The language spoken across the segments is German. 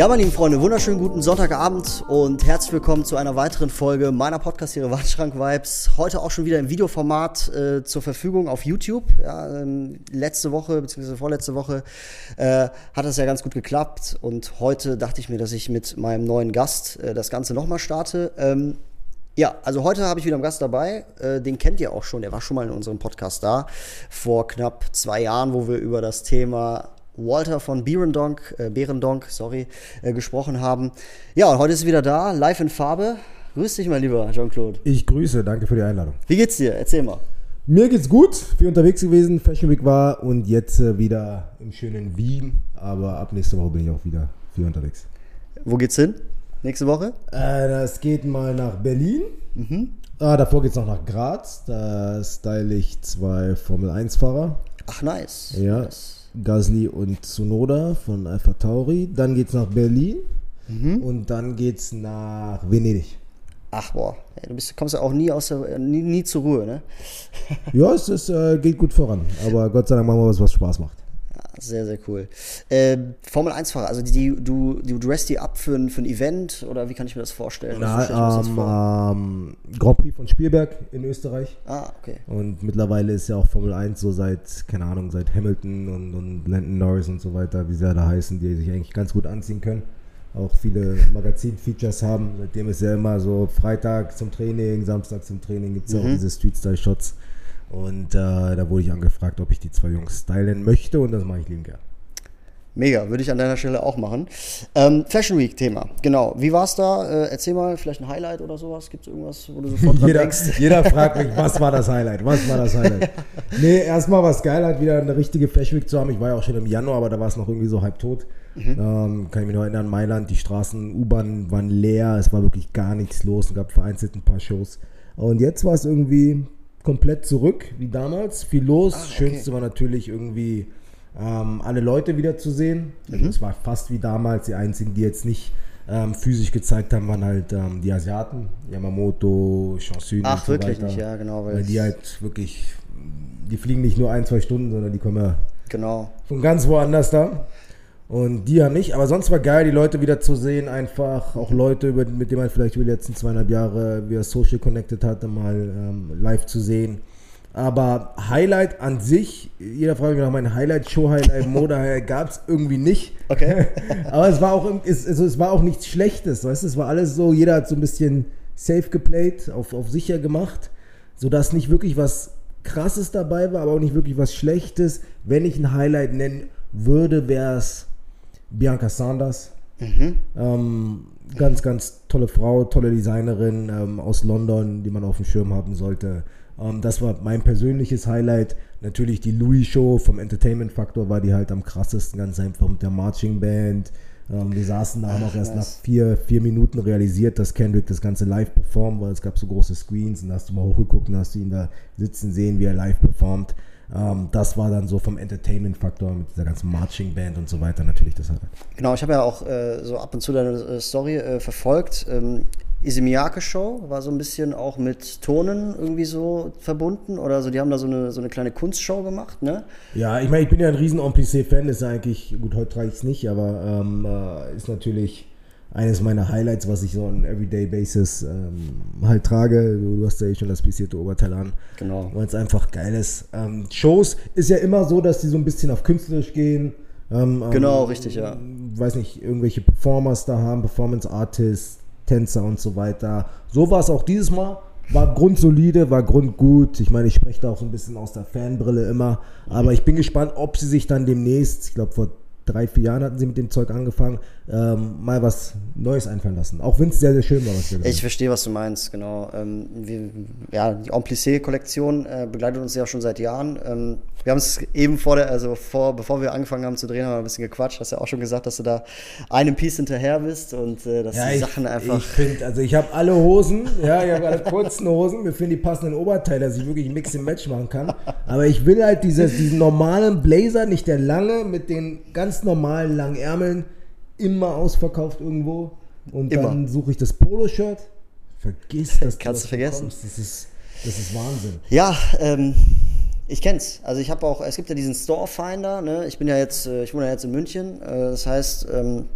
Ja, meine lieben Freunde, wunderschönen guten Sonntagabend und herzlich willkommen zu einer weiteren Folge meiner Podcast-Serie Wandschrank Vibes. Heute auch schon wieder im Videoformat äh, zur Verfügung auf YouTube. Ja, ähm, letzte Woche bzw. vorletzte Woche äh, hat das ja ganz gut geklappt und heute dachte ich mir, dass ich mit meinem neuen Gast äh, das Ganze nochmal starte. Ähm, ja, also heute habe ich wieder einen Gast dabei. Äh, den kennt ihr auch schon. Der war schon mal in unserem Podcast da. Vor knapp zwei Jahren, wo wir über das Thema Walter von Berendonk, äh, Berendonk, sorry, äh, gesprochen haben. Ja, und heute ist er wieder da, live in Farbe. Grüß dich, mein lieber Jean-Claude. Ich grüße, danke für die Einladung. Wie geht's dir? Erzähl mal. Mir geht's gut, viel unterwegs gewesen, Fashion Week war und jetzt äh, wieder im schönen Wien, aber ab nächste Woche bin ich auch wieder viel unterwegs. Wo geht's hin? Nächste Woche? Äh, das geht mal nach Berlin. Mhm. Ah, davor geht's noch nach Graz. Da style ich zwei Formel-1-Fahrer. Ach, nice. Ja. Nice. Gasly und Tsunoda von Alpha Tauri. Dann geht's nach Berlin Mhm. und dann geht's nach Venedig. Ach, boah. Du bist, kommst ja auch nie, aus der, nie, nie zur Ruhe, ne? Ja, es ist, äh, geht gut voran, aber Gott sei Dank machen wir was, was Spaß macht. Ja, sehr, sehr cool. Äh, Formel 1-Fahrer, also die, die, du, du dressst die ab für ein, für ein Event oder wie kann ich mir das vorstellen? Mir das ähm, vor? ähm, Grand Prix von Spielberg in Österreich. Ah, okay. Und mittlerweile ist ja auch Formel 1 so seit, keine Ahnung, seit Hamilton und, und Landon Norris und so weiter, wie sie ja da heißen, die sich eigentlich ganz gut anziehen können. Auch viele Magazin-Features haben. Seitdem ist ja immer so Freitag zum Training, Samstag zum Training gibt es ja auch Mhm. diese Street-Style-Shots. Und äh, da wurde ich angefragt, ob ich die zwei Jungs stylen möchte und das mache ich lieben gern. Mega, würde ich an deiner Stelle auch machen. Ähm, Fashion Week Thema, genau. Wie war's da? Äh, erzähl mal, vielleicht ein Highlight oder sowas. Gibt es irgendwas, wo du sofort dran Jeder, denkst? jeder fragt mich, was war das Highlight? Was war das Highlight? nee, erstmal war es geil, halt wieder eine richtige Fashion Week zu haben. Ich war ja auch schon im Januar, aber da war es noch irgendwie so halb tot. Ähm, kann ich mich noch erinnern, Mailand, die Straßen, U-Bahn waren leer, es war wirklich gar nichts los, es gab vereinzelt ein paar Shows. Und jetzt war es irgendwie komplett zurück, wie damals, viel los. Ah, okay. Schönste war natürlich irgendwie ähm, alle Leute wieder zu sehen. Also Es war fast wie damals, die einzigen, die jetzt nicht ähm, physisch gezeigt haben, waren halt ähm, die Asiaten, Yamamoto, Chansün Ach, und so wirklich weiter. nicht, ja, genau. Weil Weil die halt wirklich, die fliegen nicht nur ein, zwei Stunden, sondern die kommen ja genau. von ganz woanders da. Und die haben nicht, aber sonst war geil, die Leute wieder zu sehen, einfach auch Leute, über, mit denen man vielleicht über die letzten zweieinhalb Jahre wieder social connected hatte, mal ähm, live zu sehen. Aber Highlight an sich, jeder fragt mich nach meinem Highlight, Show-Highlight, Mode-Highlight, gab es irgendwie nicht. Okay. Aber es war auch, es, also es war auch nichts Schlechtes, weißt du, es war alles so, jeder hat so ein bisschen safe geplayt, auf, auf sicher gemacht, sodass nicht wirklich was Krasses dabei war, aber auch nicht wirklich was Schlechtes. Wenn ich ein Highlight nennen würde, wäre es Bianca Sanders. Ähm, ganz, ganz tolle Frau, tolle Designerin ähm, aus London, die man auf dem Schirm haben sollte. Ähm, das war mein persönliches Highlight. Natürlich die Louis Show vom Entertainment Faktor war die halt am krassesten, ganz einfach mit der Marching Band. Ähm, wir saßen da, haben auch erst nach vier, vier Minuten realisiert, dass Kendrick das Ganze live performt, weil es gab so große Screens und da hast du mal hochgeguckt und hast du ihn da sitzen sehen, wie er live performt. Ähm, das war dann so vom Entertainment-Faktor mit dieser ganzen Marching Band und so weiter natürlich das Highlight. Genau, ich habe ja auch äh, so ab und zu deine äh, Story äh, verfolgt. Ähm, Ise Miyake Show war so ein bisschen auch mit Tonen irgendwie so verbunden oder so. Die haben da so eine, so eine kleine Kunstshow gemacht, ne? Ja, ich meine, ich bin ja ein riesen Amplissé-Fan, ist ja eigentlich, gut, heute trage ich es nicht, aber ähm, äh, ist natürlich eines meiner Highlights, was ich so on Everyday Basis ähm, halt trage. Du, du hast ja eh schon das pisierte Oberteil an. Genau. Weil es einfach geil ist. Ähm, Shows ist ja immer so, dass die so ein bisschen auf künstlerisch gehen. Ähm, Genau, ähm, richtig, ja. Weiß nicht, irgendwelche Performers da haben, Performance Artists, Tänzer und so weiter. So war es auch dieses Mal. War grundsolide, war grundgut. Ich meine, ich spreche da auch so ein bisschen aus der Fanbrille immer. Aber ich bin gespannt, ob sie sich dann demnächst, ich glaube vor drei, vier Jahren hatten sie mit dem Zeug angefangen, ähm, mal was Neues einfallen lassen. Auch wenn es sehr, sehr schön war, was wir Ich verstehe, was du meinst, genau. Ähm, wir, ja, die Amplissé-Kollektion äh, begleitet uns ja schon seit Jahren. Ähm, wir haben es eben vor der, also vor, bevor wir angefangen haben zu drehen, haben wir ein bisschen gequatscht. Hast ja auch schon gesagt, dass du da einem Piece hinterher bist und äh, dass Ja, die ich, Sachen einfach. Ich finde, also ich habe alle Hosen, ja, ich habe alle kurzen Hosen, mir fehlen die passenden Oberteile, dass ich wirklich Mix and Match machen kann. Aber ich will halt dieses, diesen normalen Blazer, nicht der lange, mit den ganz normalen langen Ärmeln, immer ausverkauft irgendwo. Und Immer. dann suche ich das Poloshirt. Vergiss das. Kannst du vergessen. Das ist, das ist Wahnsinn. Ja, ähm, ich kenn's. Also ich habe auch, es gibt ja diesen Store Finder, ne? Ich bin ja jetzt, äh, ich wohne ja jetzt in München. Äh, das heißt, ähm,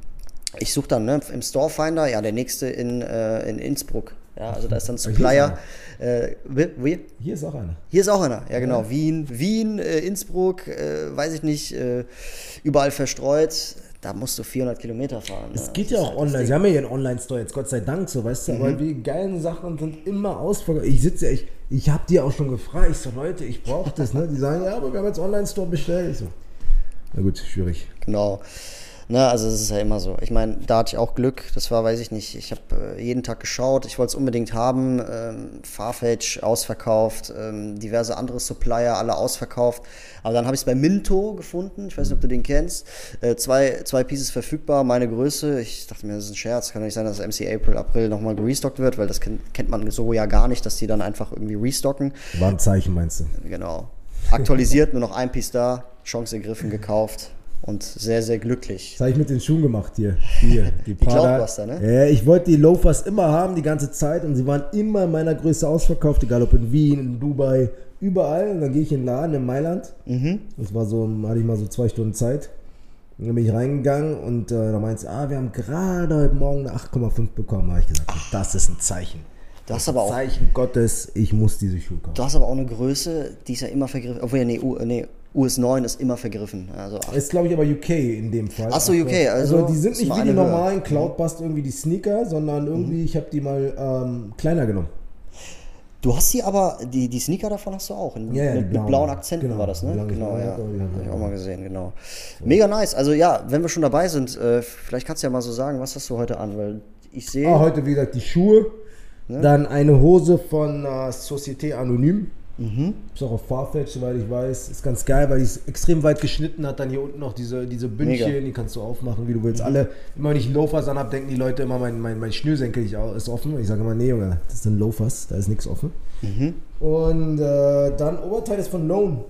ich suche dann ne, im Store Finder, ja, der nächste in, äh, in Innsbruck. Ja, also da ist dann ist Supplier. Äh, wie? Hier ist auch einer. Hier ist auch einer, ja genau. Wien, Wien, äh, Innsbruck, äh, weiß ich nicht, überall verstreut. Da musst du 400 Kilometer fahren. Es ne? geht ja auch halt online. Sie haben ja ihren Online-Store jetzt, Gott sei Dank, so, weißt du, Mhm. aber die geilen Sachen sind immer ausverkauft. Ich sitze ja, ich, ich habe die auch schon gefragt. Ich so, Leute, ich brauche das, ne? Die sagen, ja, aber wir haben jetzt Online-Store bestellt. Ich so, na gut, schwierig. Genau. Na, also es ist ja immer so. Ich meine, da hatte ich auch Glück. Das war, weiß ich nicht. Ich habe äh, jeden Tag geschaut. Ich wollte es unbedingt haben. Ähm, Farfetch ausverkauft, ähm, diverse andere Supplier alle ausverkauft. Aber dann habe ich es bei Minto gefunden. Ich weiß nicht, ob du den kennst. Äh, zwei, zwei Pieces verfügbar, meine Größe. Ich dachte mir, das ist ein Scherz. Kann doch nicht sein, dass MC April, April nochmal gerestockt wird, weil das kennt, kennt man so ja gar nicht, dass die dann einfach irgendwie restocken. War ein Zeichen, meinst du? Genau. Aktualisiert, nur noch ein Piece da, Chance ergriffen, gekauft und sehr, sehr glücklich. Das habe ich mit den Schuhen gemacht hier. Hier, die. Cloudbuster, ne? Ja, ich wollte die Loafers immer haben, die ganze Zeit. Und sie waren immer in meiner Größe ausverkauft, egal ob in Wien, in Dubai, überall. Und dann gehe ich in den Laden in Mailand. Mhm. Das war so, hatte ich mal so zwei Stunden Zeit. Und dann bin ich reingegangen und äh, da meinte sie, ah, wir haben gerade heute Morgen eine 8,5 bekommen. Da habe ich gesagt, das ist ein Zeichen. Du hast aber auch, Zeichen Gottes, ich muss diese Schuhe kaufen. du hast aber auch eine Größe, die ist ja immer vergriffen. Obwohl, ja, nee, U, nee, US 9 ist immer vergriffen. Also, Ist, glaube ich, aber UK in dem Fall. Ach so, UK, also die sind nicht wie die. Mhm. normalen Cloudbust irgendwie die Sneaker, sondern irgendwie, ich habe die mal ähm, kleiner genommen. du hast sie aber, die, die Sneaker davon hast du auch. In, Ja, ja, mit, mit blauen. blauen Akzenten Genau, war das, ne? blauen Genau, ja. die haben Hab wir ich auch mal gesehen, genau. Mega nice. Also ja, wenn wir schon dabei sind, äh, vielleicht kannst du ja mal so sagen, was hast du heute an? Weil ich sehe. Ah, heute, wie gesagt, die Schuhe. Dann eine Hose von äh, Société Anonyme. Mhm. Ist auch auf Farfetch, soweit ich weiß. Ist ganz geil, weil die ist extrem weit geschnitten hat. Dann hier unten noch diese, diese Bündchen, Mega. Mhm. die kannst du aufmachen, wie du willst. Alle, immer wenn ich Loafers anhab, denken die Leute immer, mein, mein, mein Schnürsenkel ist offen. Ich sage immer, nee, Junge, das sind Loafers, da ist nichts offen. Mhm. Und äh, dann Oberteil ist von Lone.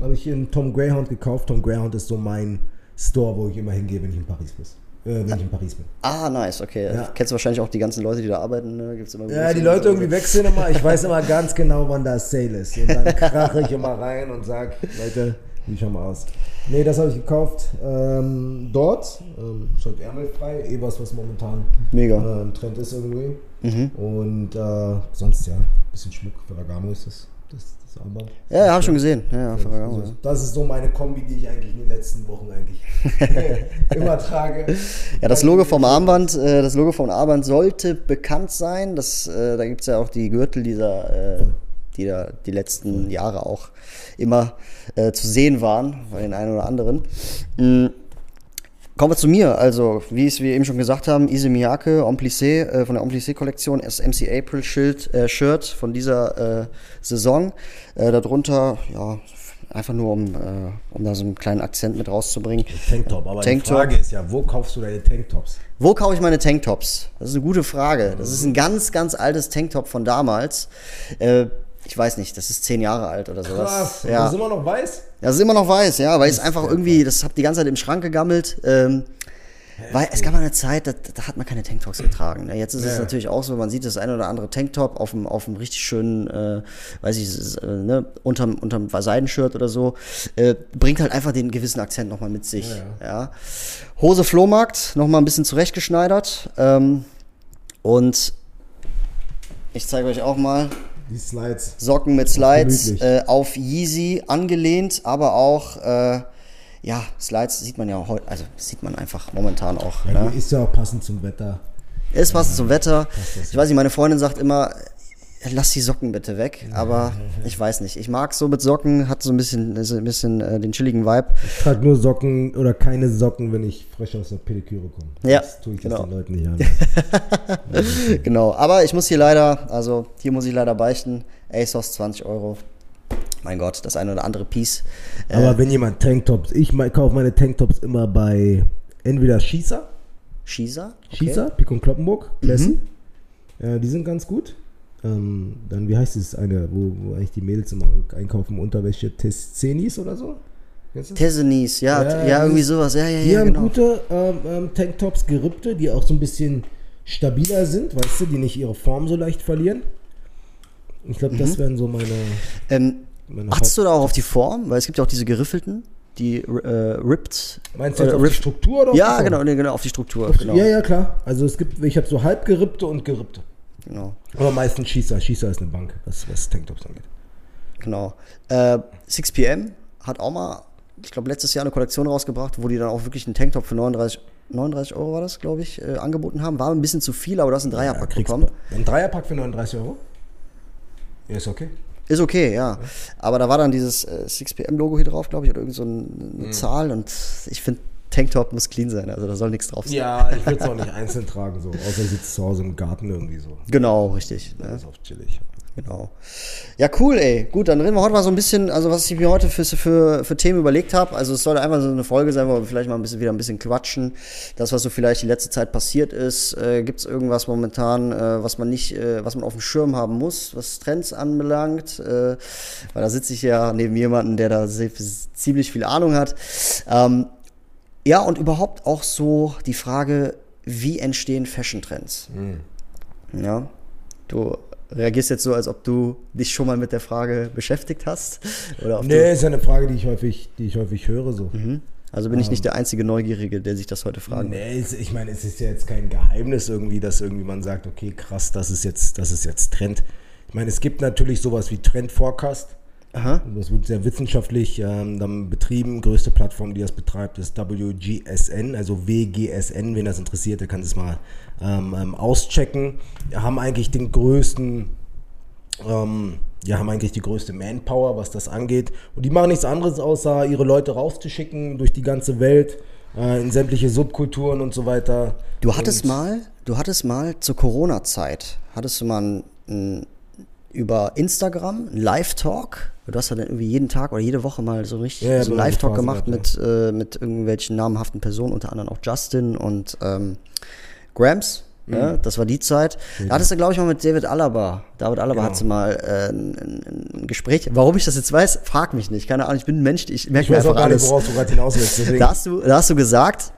Habe ich in Tom Greyhound gekauft. Tom Greyhound ist so mein Store, wo ich immer hingehe, wenn ich in Paris bin. Äh, wenn ich in Paris bin. Ah, nice, okay. Ja. Kennst du wahrscheinlich auch die ganzen Leute, die da arbeiten, ne? Gibt's immer Ja, die Leute irgendwie wechseln immer. Ich weiß immer ganz genau, wann da Sale ist. Und dann krache ich immer rein und sag, Leute, wie schau mal aus. Nee, das habe ich gekauft ähm, dort. Ähm, ist halt ärmelfrei, eh was, was momentan Mega. äh, ein Trend ist irgendwie. Und äh, sonst ja, ein bisschen Schmuck. Ferragamo ist das. Das, das Armband. Ja, ja, hab schon gesehen. Ja, ja, Also, das ist so meine Kombi, die ich eigentlich in den letzten Wochen eigentlich immer trage. Ja, das Logo vom Armband, äh, das Logo vom Armband sollte bekannt sein. Das, äh, da gibt es ja auch die Gürtel dieser, äh, die da die letzten Jahre auch immer äh, zu sehen waren, bei den einen oder anderen. Mm. Kommen wir zu mir. Also, wie es wir eben schon gesagt haben, Ise Miyake, Omplissé, äh, von der Omplissé-Kollektion, das MC April Schild, äh, Shirt von dieser äh, Saison. Äh, darunter, ja, einfach nur um, äh, um da so einen kleinen Akzent mit rauszubringen. Tanktop, aber Tanktop. die Frage ist ja, wo kaufst du deine Tanktops? Wo kaufe ich meine Tanktops? Das ist eine gute Frage. Das ist ein ganz, ganz altes Tanktop von damals. Ich weiß nicht, das ist zehn Jahre alt oder sowas. Krass, Ja. das ist immer noch weiß? Das ist immer noch weiß, ja, weil es einfach irgendwie, das hab die ganze Zeit im Schrank gegammelt. Ähm, weil es gab mal eine Zeit, da, da hat man keine Tanktops getragen. Ne? Jetzt ist es Ja. natürlich auch so, man sieht das eine oder andere Tanktop auf einem, auf einem richtig schönen, äh, weiß ich, es äh, ne, unterm, unterm Seidenshirt oder so, äh, bringt halt einfach den gewissen Akzent nochmal mit sich. Ja, Hose Flohmarkt, nochmal ein bisschen zurechtgeschneidert. Ähm, und ich zeige euch auch mal, Die Slides. Socken mit Slides äh, auf Yeezy angelehnt, aber auch, äh, ja, Slides sieht man ja heute, also sieht man einfach momentan auch. Ja, ne? ist ja auch passend zum Wetter. Ist passend zum Wetter. Ich weiß nicht, meine Freundin sagt immer, lass die Socken bitte weg. Aber ich weiß nicht. Ich mag so mit Socken, hat so ein bisschen, so ein bisschen äh, den chilligen Vibe. Ich trage nur Socken oder keine Socken, wenn ich frisch aus der Pediküre komme. Ja, Das tue ich genau. jetzt den Leuten nicht an. Genau. Aber ich muss hier leider, also hier muss ich leider beichten. ASOS 20 Euro. Mein Gott, das eine oder andere Piece. Äh, Aber wenn jemand Tanktops, ich me- kaufe meine Tanktops immer bei entweder Schießer, Schießer? Schießer, Pik und Kloppenburg, Classy. Mhm. Ja, die sind ganz gut. Ähm, dann, wie heißt es, eine, wo, wo eigentlich die Mädels immer einkaufen, Unterwäsche, Tessenis oder so? Tessenis, ja, Ja, ja, irgendwie die- sowas. Ja, ja, Die ja, haben genau. gute ähm, ähm, Tanktops, gerippte, die auch so ein bisschen stabiler sind, weißt du, die nicht ihre Form so leicht verlieren. Ich glaube, Mhm. das wären so meine. Ähm, meine achtest du da auch auf die Form? Weil es gibt ja auch diese geriffelten, die äh, ripped. Meinst du jetzt oder auf die ripped- Struktur oder die Ja, genau, nee, genau, auf die Struktur. Auf die- genau. Ja, ja, klar. Also es gibt, ich habe so halb gerippte und gerippte. Genau. Aber meistens Schießer. Schießer ist eine Bank, was, was Tanktops angeht. Genau. Äh, 6pm hat auch mal, ich glaube, letztes Jahr eine Kollektion rausgebracht, wo die dann auch wirklich einen Tanktop für 39, 39 Euro war das, glaube ich, äh, angeboten haben. War ein bisschen zu viel, aber du hast einen Dreierpack kriegst bekommen. Ein Dreierpack für 39 Euro? Ja, ist okay. Ist okay, ja. Aber da war dann dieses äh, 6pm-Logo hier drauf, glaube ich, oder irgend so ein, eine Mhm. Zahl. Und ich finde, Tanktop muss clean sein, also da soll nichts drauf sein. Ja, ich würde es auch nicht einzeln tragen, so. Außer du sitzt zu Hause im Garten irgendwie so. Genau, richtig. Das Ne? ist auch chillig. Genau. Ja, cool, ey. Gut, dann reden wir heute mal so ein bisschen, also was ich mir heute für, für, für Themen überlegt habe. Also es sollte einfach so eine Folge sein, wo wir vielleicht mal ein bisschen wieder ein bisschen quatschen. Das, was so vielleicht die letzte Zeit passiert ist. Äh, Gibt es irgendwas momentan, äh, was man nicht, äh, was man auf dem Schirm haben muss, was Trends anbelangt? Äh, weil da sitze ich ja neben jemandem, der da sehr, ziemlich viel Ahnung hat. Ähm, ja, und überhaupt auch so die Frage, wie entstehen Fashion-Trends? Ja, du reagierst jetzt so, als ob du dich schon mal mit der Frage beschäftigt hast. Oder Nee, ist ja eine Frage, die ich häufig, die ich häufig höre, so. du, also bin ich nicht der einzige Neugierige, der sich das heute fragt. Nee, ich meine, es ist ja jetzt kein Geheimnis irgendwie, dass irgendwie man sagt, okay, krass, das ist jetzt, das ist jetzt Trend. Ich meine, es gibt natürlich sowas wie Trend Forecast. Aha. Das wird sehr wissenschaftlich ähm, dann betrieben. Größte Plattform, die das betreibt, ist WGSN, also WGSN. Wen das interessiert, der kann das mal ähm, ähm, auschecken. Wir haben eigentlich den größten, ähm, ja, haben eigentlich die größte Manpower, was das angeht. Und die machen nichts anderes, außer ihre Leute rauszuschicken durch die ganze Welt, äh, in sämtliche Subkulturen und so weiter. Du hattest und, mal, du hattest mal zur Corona-Zeit, hattest du mal ein, ein, über Instagram einen Live-Talk. Du hast ja dann irgendwie jeden Tag oder jede Woche mal so richtig Ja, so einen Live-Talk gemacht gehabt, mit, äh, mit irgendwelchen namhaften Personen, unter anderem auch Justin und ähm, Grams. Mhm. Ja, das war die Zeit. Da hattest du, glaube ich, mal mit David Alaba. David Alaba Genau. hat sie mal äh, ein, ein, Gespräch. Warum ich das jetzt weiß, frag mich nicht. Keine Ahnung, ich bin ein Mensch, ich merke Ich mir einfach alles. worauf du gerade hinaus willst. Deswegen. Da hast, du, da hast du gesagt,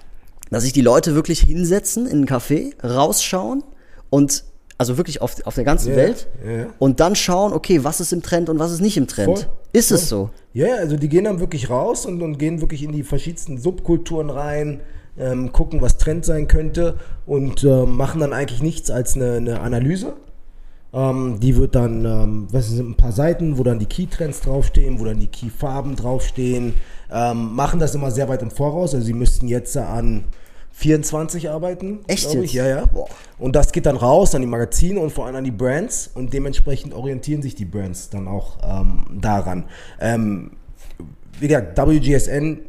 dass sich die Leute wirklich hinsetzen in ein Café, rausschauen und also wirklich auf, auf der ganzen Ja, Welt ja. und dann schauen, okay, was ist im Trend und was ist nicht im Trend. Voll, ist es voll. so? Ja, ja, also die gehen dann wirklich raus und, und gehen wirklich in die verschiedensten Subkulturen rein, ähm, gucken, was Trend sein könnte und ähm, machen dann eigentlich nichts als eine, eine Analyse. Ähm, die wird dann, ähm, was sind ein paar Seiten, wo dann die Key-Trends draufstehen, wo dann die Key-Farben draufstehen, ähm, machen das immer sehr weit im Voraus. Also sie müssten jetzt an 24 arbeiten. Echt jetzt? Ich. Ja, ja. Boah. Und das geht dann raus an die Magazine und vor allem an die Brands und dementsprechend orientieren sich die Brands dann auch ähm, daran. Ähm, wie gesagt, WGSN,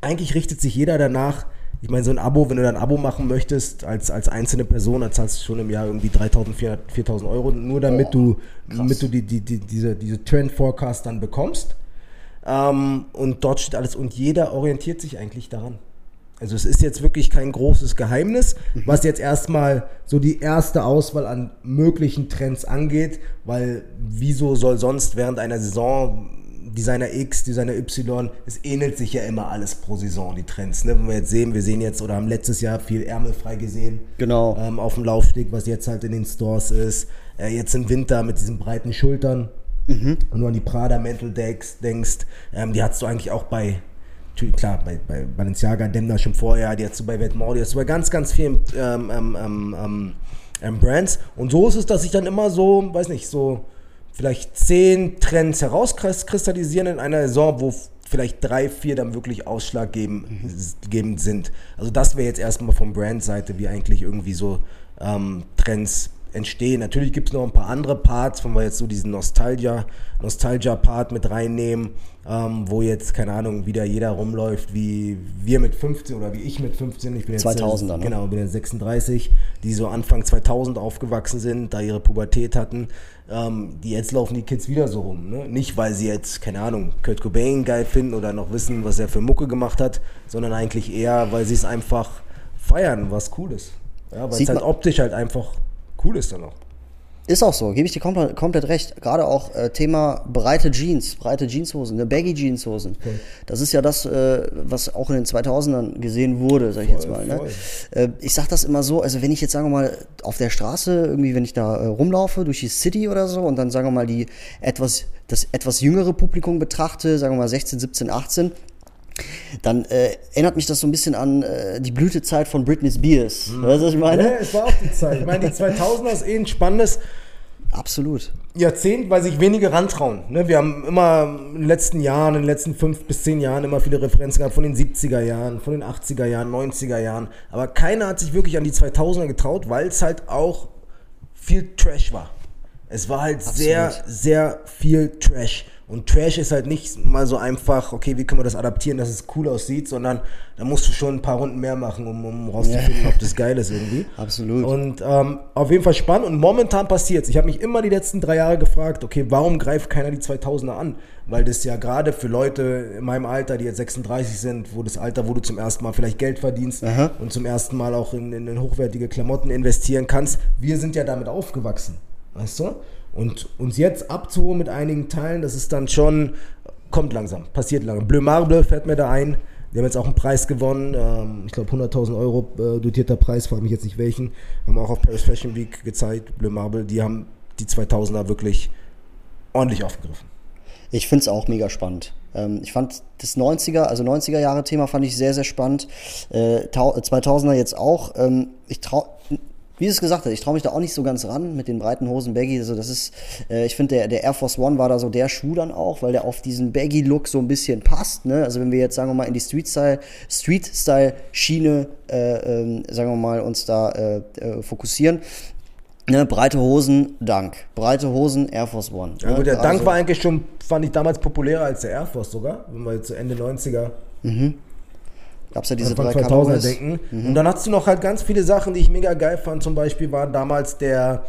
eigentlich richtet sich jeder danach. Ich meine, so ein Abo, wenn du dann ein Abo machen möchtest, als, als einzelne Person, dann zahlst du schon im Jahr irgendwie 3.400, 4.000 Euro, nur damit du, damit du die, die, die, diese, diese Trend Forecast dann bekommst. Ähm, und dort steht alles und jeder orientiert sich eigentlich daran. Also es ist jetzt wirklich kein großes Geheimnis, was jetzt erstmal so die erste Auswahl an möglichen Trends angeht, weil wieso soll sonst während einer Saison Designer X, Designer Y, es ähnelt sich ja immer alles pro Saison, die Trends. Ne? Wenn wir jetzt sehen, wir sehen jetzt oder haben letztes Jahr viel ärmelfrei gesehen. Genau. Ähm, auf dem Laufsteg, was jetzt halt in den Stores ist. Äh, jetzt im Winter mit diesen breiten Schultern. Und du an die Prada Mental denkst, denkst ähm, die hattest du eigentlich auch bei, natürlich, klar, bei, bei Balenciaga, Demna schon vorher, die hattest du bei Vetements, die hattest du bei ganz, ganz vielen ähm, ähm, ähm, ähm, ähm, Brands. Und so ist es, dass sich dann immer so, weiß nicht, so vielleicht zehn Trends herauskristallisieren in einer Saison, wo vielleicht drei, vier dann wirklich ausschlaggebend sind. Also das wäre jetzt erstmal von Brandseite, wie eigentlich irgendwie so ähm, Trends entstehen. Natürlich gibt es noch ein paar andere Parts, wenn wir jetzt so diesen Nostalgia, Nostalgia-Part mit reinnehmen, ähm, wo jetzt, keine Ahnung, wieder jeder rumläuft, wie wir mit 15 oder wie ich mit 15, ich bin jetzt 2000er, ne? genau, bin jetzt 36, die so Anfang 2000 aufgewachsen sind, da ihre Pubertät hatten, ähm, die jetzt laufen die Kids wieder so rum. Ne? Nicht, weil sie jetzt, keine Ahnung, Kurt Cobain geil finden oder noch wissen, was er für Mucke gemacht hat, sondern eigentlich eher, weil sie es einfach feiern, was cool ist. Ja, weil es halt optisch halt einfach cool ist dann auch. Ist auch so, gebe ich dir komplett, komplett recht. Gerade auch äh, Thema breite Jeans, breite Jeanshosen, ne, Baggy Jeanshosen. Das ist ja das, äh, was auch in den 2000ern gesehen wurde, sag ich jetzt mal. Ne? voll. Äh, ich sag das immer so, also wenn ich jetzt, sagen wir mal, auf der Straße, irgendwie, wenn ich da äh, rumlaufe, durch die City oder so und dann, sagen wir mal, die etwas, das etwas jüngere Publikum betrachte, sagen wir mal 16, 17, 18, dann äh, erinnert mich das so ein bisschen an äh, die Blütezeit von Britney Spears. Weißt du, was ich meine? Ja, es war auch die Zeit. Ich meine, die 2000er ist eh ein spannendes Absolut. Jahrzehnt, weil sich wenige rantrauen. Ne? Wir haben immer in den letzten Jahren, in den letzten fünf bis zehn Jahren immer viele Referenzen gehabt von den 70er Jahren, von den 80er Jahren, 90er Jahren. Aber keiner hat sich wirklich an die 2000er getraut, weil es halt auch viel Trash war. Es war halt sehr, sehr viel Trash. Und Trash ist halt nicht mal so einfach, okay, wie können wir das adaptieren, dass es cool aussieht, sondern da musst du schon ein paar Runden mehr machen, um, um rauszufinden, ob das geil ist irgendwie. Absolut. Und ähm, auf jeden Fall spannend und momentan passiert's. Ich habe mich immer die letzten drei Jahre gefragt, okay, warum greift keiner die 2000er an? Weil das ja gerade für Leute in meinem Alter, die jetzt 36 sind, wo das Alter, wo du zum ersten Mal vielleicht Geld verdienst Aha. und zum ersten Mal auch in, in, in hochwertige Klamotten investieren kannst, wir sind ja damit aufgewachsen, weißt du? Und uns jetzt abzuholen mit einigen Teilen, das ist dann schon, kommt langsam, passiert langsam. Bleu Marble fällt mir da ein. Die haben jetzt auch einen Preis gewonnen, ähm, ich glaube 100.000 Euro äh, dotierter Preis, frage mich jetzt nicht welchen. Haben auch auf Paris Fashion Week gezeigt, Bleu Marble, die haben die 2000er wirklich ordentlich aufgegriffen. Ich finde es auch mega spannend. Ähm, ich fand das 90er, also 90er Jahre Thema fand ich sehr, sehr spannend. Äh, tau- 2000er jetzt auch. Ähm, ich trau, wie es gesagt hat, ich traue mich da auch nicht so ganz ran mit den breiten Hosen Baggy. Also das ist, äh, ich finde der, der Air Force One war da so der Schuh dann auch, weil der auf diesen Baggy Look so ein bisschen passt. Ne? Also wenn wir jetzt sagen wir mal in die Street Style, Street Style Schiene, äh, ähm, sagen wir mal uns da äh, äh, fokussieren. Ne, breite Hosen, Dank. Breite Hosen, Air Force One. Ja, ne? gut, der Gerade Dank so- war eigentlich schon, fand ich damals populärer als der Air Force sogar, wenn wir jetzt zu Ende 90er Gab's ja diese Anfang drei 2000er Colorways. denken. Und dann hast du noch halt ganz viele Sachen, die ich mega geil fand. Zum Beispiel war damals der,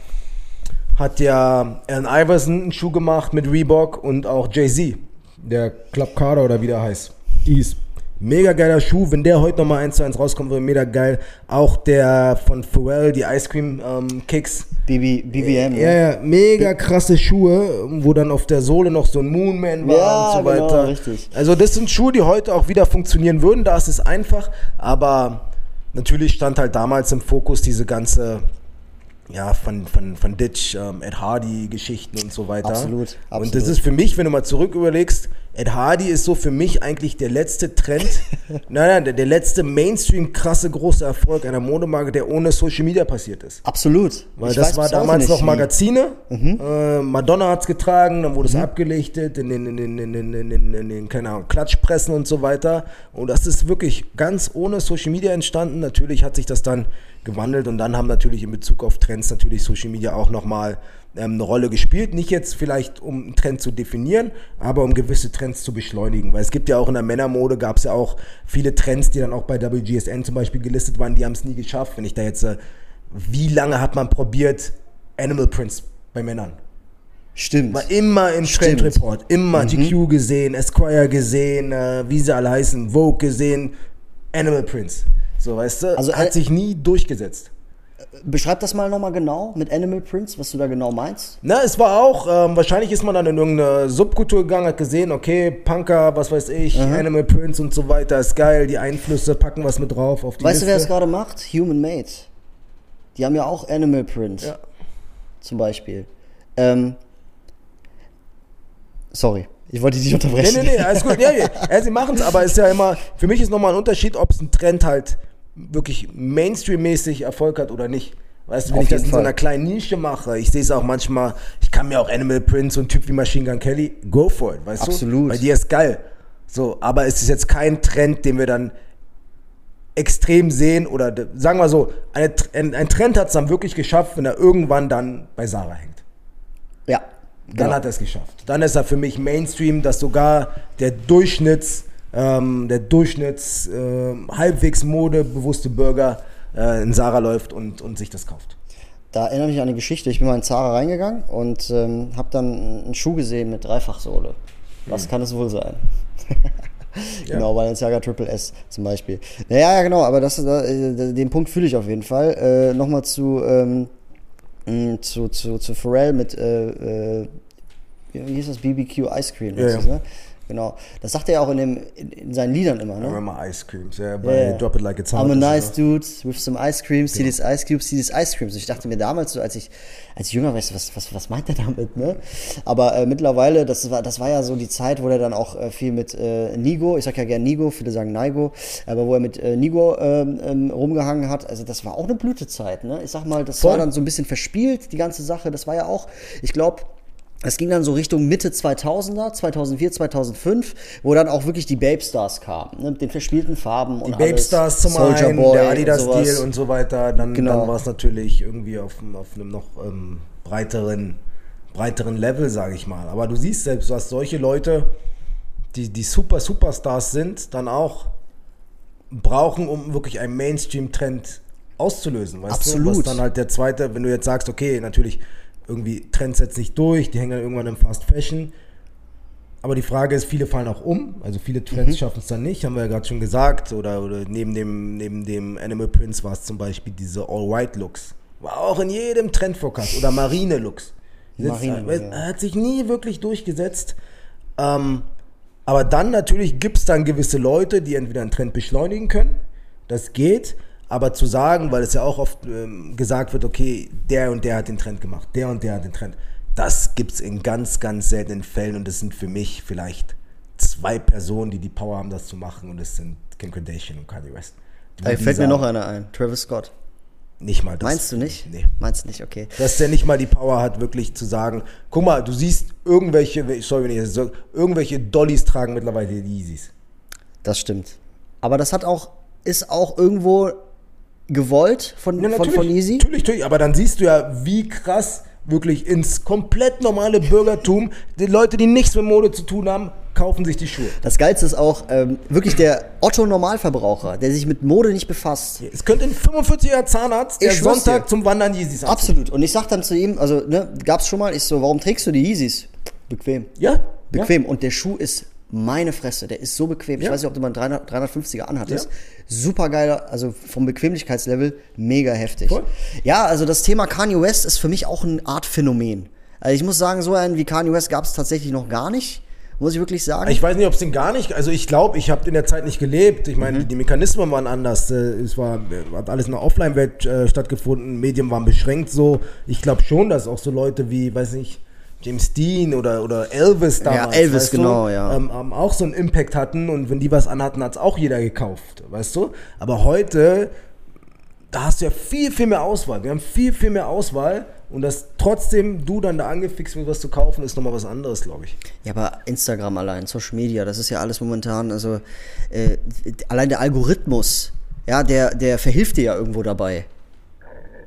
hat ja Allen Iverson einen Schuh gemacht mit Reebok und auch Jay-Z. Der Club Carter oder wie der heißt. Hieß. Mega geiler Schuh. Wenn der heute nochmal 1 zu 1 rauskommt, wäre mega geil. Auch der von Pharrell, die Ice Cream ähm, Kicks. BB, BBM. Ja, ja, mega krasse Schuhe, wo dann auf der Sohle noch so ein Moonman war Ja, und so genau, weiter. richtig. Also das sind Schuhe, die heute auch wieder funktionieren würden, da ist es einfach, aber natürlich stand halt damals im Fokus diese ganze ja, von, von, von Ditch, ähm, Ed Hardy-Geschichten und so weiter. Absolut, Und absolut. das ist für mich, wenn du mal zurück überlegst, Ed Hardy ist so für mich eigentlich der letzte Trend, nein, nein, der, der letzte Mainstream krasse große Erfolg einer Modemarke, der ohne Social Media passiert ist. Absolut. Weil Ich das weiß war damals noch wie- Mhm. Magazine. Äh, Madonna hat es getragen, dann wurde es abgelichtet in den, in, den, in, den, in, den, in den, keine Ahnung, Klatschpressen und so weiter. Und das ist wirklich ganz ohne Social Media entstanden. Natürlich hat sich das dann gewandelt und dann haben natürlich in Bezug auf Trends natürlich Social Media auch nochmal ähm, eine Rolle gespielt. Nicht jetzt vielleicht, um einen Trend zu definieren, aber um gewisse Trends zu beschleunigen. Weil es gibt ja auch in der Männermode, gab es ja auch viele Trends, die dann auch bei WGSN zum Beispiel gelistet waren, die haben es nie geschafft. Wenn ich da jetzt, äh, wie lange hat man probiert, Animal Prints bei Männern? Stimmt. War immer im. Trend Report, immer GQ gesehen, Esquire gesehen, äh, wie sie alle heißen, Vogue gesehen, Animal Prints. So, weißt du, Also, hat äh, sich nie durchgesetzt. Beschreib das mal nochmal genau mit Animal Prints, was du da genau meinst. Na, es war auch, ähm, wahrscheinlich ist man dann in irgendeine Subkultur gegangen, hat gesehen, okay, Punker, was weiß ich, Animal Prints und so weiter, ist geil, die Einflüsse, packen was mit drauf auf die Weißt du, wer das Liste. gerade macht? Human Made. Die haben ja auch Animal Print. Ja. Zum Beispiel. Ähm, sorry, ich wollte dich nicht unterbrechen. Nee, nee, nee, alles gut. Ja, ja, ja, sie machen es, aber es ist ja immer, für mich ist nochmal ein Unterschied, ob es ein Trend halt wirklich Mainstream-mäßig Erfolg hat oder nicht. Weißt du, wenn Auf ich das in so einer kleinen Nische mache, ich sehe es auch manchmal, ich kann mir auch Animal Prints und Typ wie Machine Gun Kelly, go for it, weißt du? Absolut. Bei dir ist geil. So, aber es ist jetzt kein Trend, den wir dann extrem sehen oder de- sagen wir so, eine, ein, ein Trend hat es dann wirklich geschafft, wenn er irgendwann dann bei Sarah hängt. Ja. Dann genau. hat er es geschafft. Dann ist er für mich Mainstream, dass sogar der Durchschnitts, ähm, der Durchschnitts äh, halbwegs modebewusste Bürger äh, in Sarah läuft und, und sich das kauft. Da erinnere ich mich an eine Geschichte. Ich bin mal in Zara reingegangen und ähm, habe dann einen Schuh gesehen mit Dreifachsohle. Was Hm. kann es wohl sein? Genau, Balenciaga Triple S zum Beispiel. Naja, ja, genau, aber das, äh, den Punkt fühle ich auf jeden Fall. Äh, Nochmal zu, ähm, mh, zu, zu, zu Pharrell mit, äh, äh, wie hieß das, BBQ Ice Cream. Ja, ja. das, ne? Genau. Das sagt er ja auch in, dem, in, in seinen Liedern immer, ne? Remember Ice Creams, ja, bei Ja. Drop It Like It's Hot. I'm a nice dude with some ice cream, see Genau. these ice cubes, see these ice creams. Ich dachte mir damals so, als ich, als ich jünger war, was, was, was meint er damit, ne? Aber äh, mittlerweile, das war, das war ja so die Zeit, wo er dann auch äh, viel mit äh, Nigo, ich sag ja gern Nigo, viele sagen Nigo, aber wo er mit äh, Nigo ähm, ähm, rumgehangen hat, also das war auch eine Blütezeit, ne? Ich sag mal, das Voll. war dann so ein bisschen verspielt, die ganze Sache. Das war ja auch, ich glaube, es ging dann so Richtung Mitte 2000er, 2004, 2005, wo dann auch wirklich die Babe Stars kamen, ne, mit den verspielten Farben und Die Babe alles. Stars zum Soulja einen, Boy der und Adidas-Deal sowas. und so weiter. Dann, Genau. dann war es natürlich irgendwie auf, einem- auf einem noch ähm, breiteren, breiteren Level, sage ich mal. Aber du siehst selbst, was solche Leute, die, die super Superstars sind, dann auch brauchen, um wirklich einen Mainstream-Trend auszulösen. Weißt Du? Absolut. Was dann halt der zweite, wenn du jetzt sagst, okay, natürlich irgendwie Trends setzt nicht durch, die hängen dann irgendwann im Fast Fashion. Aber die Frage ist, viele fallen auch um. Also viele Trends schaffen es dann nicht, haben wir ja gerade schon gesagt. Oder, oder neben, dem, neben dem Animal Prince war es zum Beispiel diese All-White-Looks. War auch in jedem Trend Forecast. Oder Marine-Looks. Marine, Marine, ja. Hat sich nie wirklich durchgesetzt. Ähm, aber dann natürlich gibt es dann gewisse Leute, die entweder einen Trend beschleunigen können. Das geht. Aber zu sagen, weil es ja auch oft ähm, gesagt wird, okay, der und der hat den Trend gemacht, der und der hat den Trend. Das gibt es in ganz, ganz seltenen Fällen und das sind für mich vielleicht zwei Personen, die die Power haben, das zu machen und das sind Kim Kardashian und Kanye West. Da fällt mir noch einer ein, Travis Scott. Nicht mal das. Meinst du nicht? Nee. Meinst du nicht, okay. Dass der nicht mal die Power hat, wirklich zu sagen, guck mal, du siehst irgendwelche, sorry, wenn ich das so, irgendwelche Dollys tragen mittlerweile die Yeezys. Das stimmt. Aber das hat auch, ist auch irgendwo gewollt von, Ja, von, von Easy. Natürlich, natürlich, aber dann siehst du ja, wie krass wirklich ins komplett normale Bürgertum, die Leute, die nichts mit Mode zu tun haben, kaufen sich die Schuhe. Das Geilste ist auch ähm, wirklich der Otto-Normalverbraucher, der sich mit Mode nicht befasst. Es könnte ein 45-jähriger Zahnarzt, der Ich Sonntag dir. zum Wandern Yeezys anzieht. Absolut. Und ich sag dann zu ihm, also, ne, gab's schon mal, ich so, warum trägst du die Yeezys? Bequem. Ja? Bequem. Und der Schuh ist meine Fresse, der ist so bequem. Ich Ja. weiß nicht, ob du mal einen 300, 350er anhattest. Ja. Super geiler, also vom Bequemlichkeitslevel mega heftig. Voll. Ja, also das Thema Kanye West ist für mich auch eine Art Phänomen. Also ich muss sagen, so einen wie Kanye West gab es tatsächlich noch gar nicht, muss ich wirklich sagen. Ich weiß nicht, ob es den gar nicht, also ich glaube, ich habe in der Zeit nicht gelebt. Ich meine, die Mechanismen waren anders. Äh, Es war, hat alles in der Offline-Welt äh, stattgefunden. Medien waren beschränkt so. Ich glaube schon, dass auch so Leute wie, weiß nicht, James Dean oder, oder Elvis damals, Elvis, weißt du, genau, ja. ähm, ähm, auch so einen Impact hatten und wenn die was anhatten, hat es auch jeder gekauft, weißt du? Aber heute, da hast du ja viel, viel mehr Auswahl. Wir haben viel, viel mehr Auswahl und dass trotzdem du dann da angefixt wirst, was zu kaufen, ist nochmal was anderes, glaube ich. Ja, aber Instagram allein, Social Media, das ist ja alles momentan, also äh, allein der Algorithmus, ja, der, der verhilft dir ja irgendwo dabei.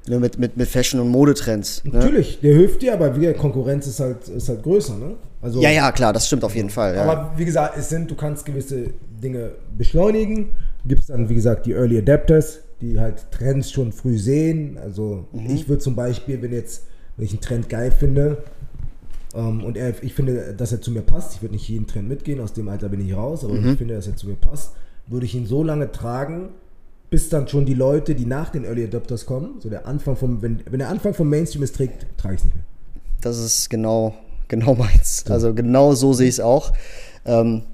Ne, mit, mit, mit Fashion- und Modetrends. Ne? Natürlich, der hilft dir, aber wie gesagt, Konkurrenz ist halt, ist halt größer, ne? Also, Ja, ja, klar, das stimmt auf jeden Fall. Ja. Aber wie gesagt, es sind, du kannst gewisse Dinge beschleunigen. Gibt es dann, wie gesagt, die Early Adapters, die halt Trends schon früh sehen. Also Mhm. ich würde zum Beispiel, wenn jetzt, wenn ich einen Trend geil finde, ähm, und er, ich finde, dass er zu mir passt, ich würde nicht jeden Trend mitgehen, aus dem Alter bin ich raus, aber Mhm. ich finde, dass er zu mir passt, würde ich ihn so lange tragen, bis dann schon die Leute, die nach den Early Adapters kommen, so der Anfang vom, wenn, wenn der Anfang vom Mainstream ist, trägt, trage ich es nicht mehr. Das ist genau, genau meins. Also genau so sehe ich es auch. Ähm,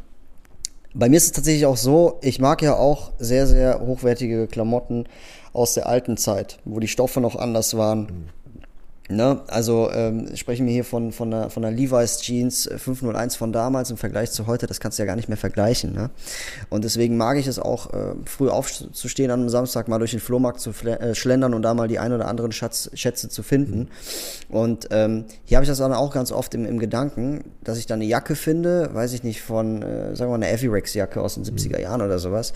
bei mir ist es tatsächlich auch so, ich mag ja auch sehr, sehr hochwertige Klamotten aus der alten Zeit, wo die Stoffe noch anders waren. Ne? Also ähm, sprechen wir hier von, von, einer, von einer Levi's Jeans 501 von damals im Vergleich zu heute, das kannst du ja gar nicht mehr vergleichen. Ne? Und deswegen mag ich es auch, äh, früh aufzustehen an einem Samstag, mal durch den Flohmarkt zu äh, schlendern und da mal die ein oder anderen Schatz, Schätze zu finden. Und ähm, hier habe ich das dann auch ganz oft im, im Gedanken, dass ich dann eine Jacke finde, weiß ich nicht, von, äh, sagen wir mal, eine Avirex-Jacke aus den 70er Jahren oder sowas.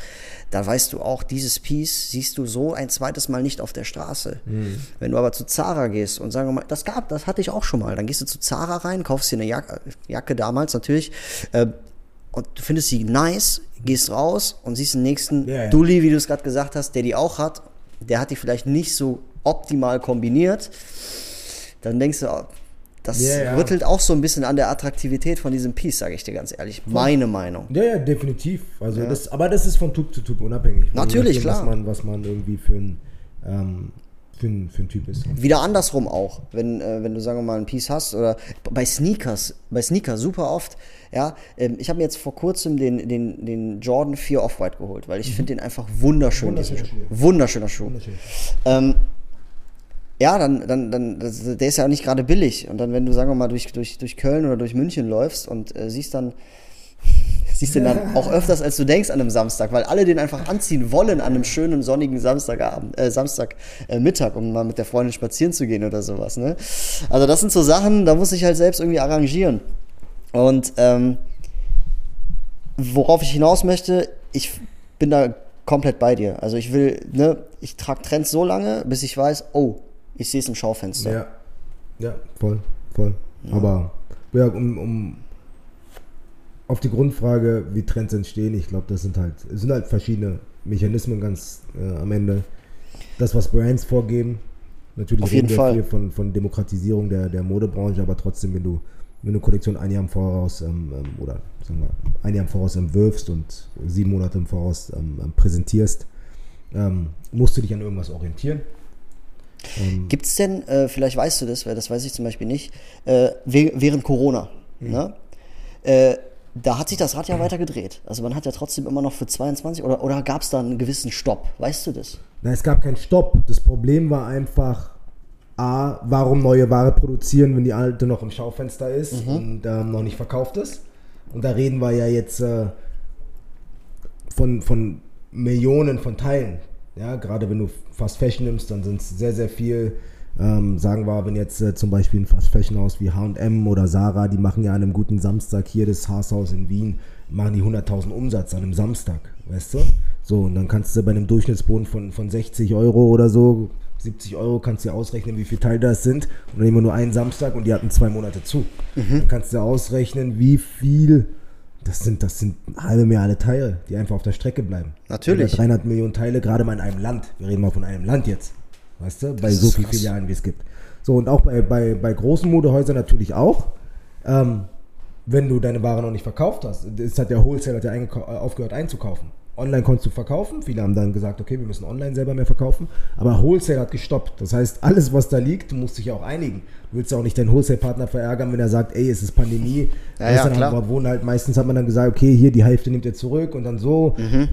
Da weißt du auch, dieses Piece siehst du so ein zweites Mal nicht auf der Straße. Mhm. Wenn du aber zu Zara gehst und sagst, sagen wir mal, das gab, das hatte ich auch schon mal. Dann gehst du zu Zara rein, kaufst dir eine Jacke, Jacke damals natürlich, äh, und du findest sie nice, gehst raus und siehst den nächsten ja. Dulli, wie du es gerade gesagt hast, der die auch hat. Der hat die vielleicht nicht so optimal kombiniert. Dann denkst du, oh, das ja. rüttelt auch so ein bisschen an der Attraktivität von diesem Piece, sage ich dir ganz ehrlich. Meine Meinung. Ja, ja, definitiv. Also ja. Das, aber das ist von Typ zu Typ unabhängig. Natürlich, nachdem, klar. Was man, was man irgendwie für ein ähm, für ein, für ein Typ ist. Wieder andersrum auch, wenn, äh, wenn du sagen wir mal ein Piece hast oder bei Sneakers, bei Sneakers super oft. Ja, ähm, ich habe mir jetzt vor kurzem den, den, den Jordan 4 Off-White geholt, weil ich mhm. finde den einfach wunderschön. Wunderschöner Schuh. Wunderschöner Schuh. Wunderschön. Ähm, ja, dann, dann, dann, der ist ja auch nicht gerade billig. Und dann, wenn du, sagen wir mal, durch, durch, durch Köln oder durch München läufst und äh, siehst dann siehst den dann auch öfters, als du denkst an einem Samstag, weil alle den einfach anziehen wollen an einem schönen sonnigen Samstagabend, äh, Samstagmittag, äh, um mal mit der Freundin spazieren zu gehen oder sowas. Ne? Also das sind so Sachen, da muss ich halt selbst irgendwie arrangieren. Und ähm, worauf ich hinaus möchte, ich bin da komplett bei dir. Also ich will, ne, ich trage Trends so lange, bis ich weiß, oh, ich sehe es im Schaufenster. Ja, ja, voll, voll. Ja. Aber ja, um, um auf die Grundfrage, wie Trends entstehen, ich glaube, das sind halt, sind halt verschiedene Mechanismen ganz äh, am Ende. Das, was Brands vorgeben, natürlich auf jeden wir Fall. hier von, von Demokratisierung der, der Modebranche, aber trotzdem, wenn du, wenn du Kollektion ein Jahr im Voraus ähm, ähm oder sagen wir, ein Jahr im Voraus entwirfst und sieben Monate im Voraus ähm, ähm präsentierst, ähm, musst du dich an irgendwas orientieren. Ähm, Gibt es denn, äh, vielleicht weißt du das, weil das weiß ich zum Beispiel nicht, äh, während Corona, mhm. ne? Äh, da hat sich das Rad ja weiter gedreht. Also man hat ja trotzdem immer noch für 22 oder, oder gab es da einen gewissen Stopp? Weißt du das? Nein, es gab keinen Stopp. Das Problem war einfach, A, warum neue Ware produzieren, wenn die alte noch im Schaufenster ist mhm. und ähm, noch nicht verkauft ist. Und da reden wir ja jetzt äh, von, von Millionen von Teilen. Ja, gerade wenn du Fast Fashion nimmst, dann sind es sehr, sehr viel ähm, sagen wir, wenn jetzt äh, zum Beispiel ein Fast Fashion Haus wie H&M oder Sarah, die machen ja an einem guten Samstag hier das Haashaus in Wien, machen die 100.000 Umsatz an einem Samstag, weißt du? So, und dann kannst du bei einem Durchschnittsboden von, von 60 Euro oder so, 70 Euro, kannst du dir ausrechnen, wie viele Teile das sind. Und dann nehmen wir nur einen Samstag und die hatten zwei Monate zu. Mhm. Dann kannst du ausrechnen, wie viel das sind, das sind halbe Milliarde Teile, die einfach auf der Strecke bleiben. Natürlich. 300 Millionen Teile, gerade mal in einem Land. Wir reden mal von einem Land jetzt. Weißt du, bei so vielen Filialen, wie es gibt. So, und auch bei, bei, bei großen Modehäusern natürlich auch. Ähm, wenn du deine Ware noch nicht verkauft hast, ist hat der Wholesaler hat ja äh, aufgehört einzukaufen. Online konntest du verkaufen. Viele haben dann gesagt, okay, wir müssen online selber mehr verkaufen. Aber Wholesale hat gestoppt. Das heißt, alles, was da liegt, du musst dich ja auch einigen. Du willst ja auch nicht deinen Wholesale-Partner verärgern, wenn er sagt, ey, es ist Pandemie. Ja, ja, klar. Halt, wohnen halt, meistens hat man dann gesagt, okay, hier die Hälfte nimmt er zurück und dann so. Mhm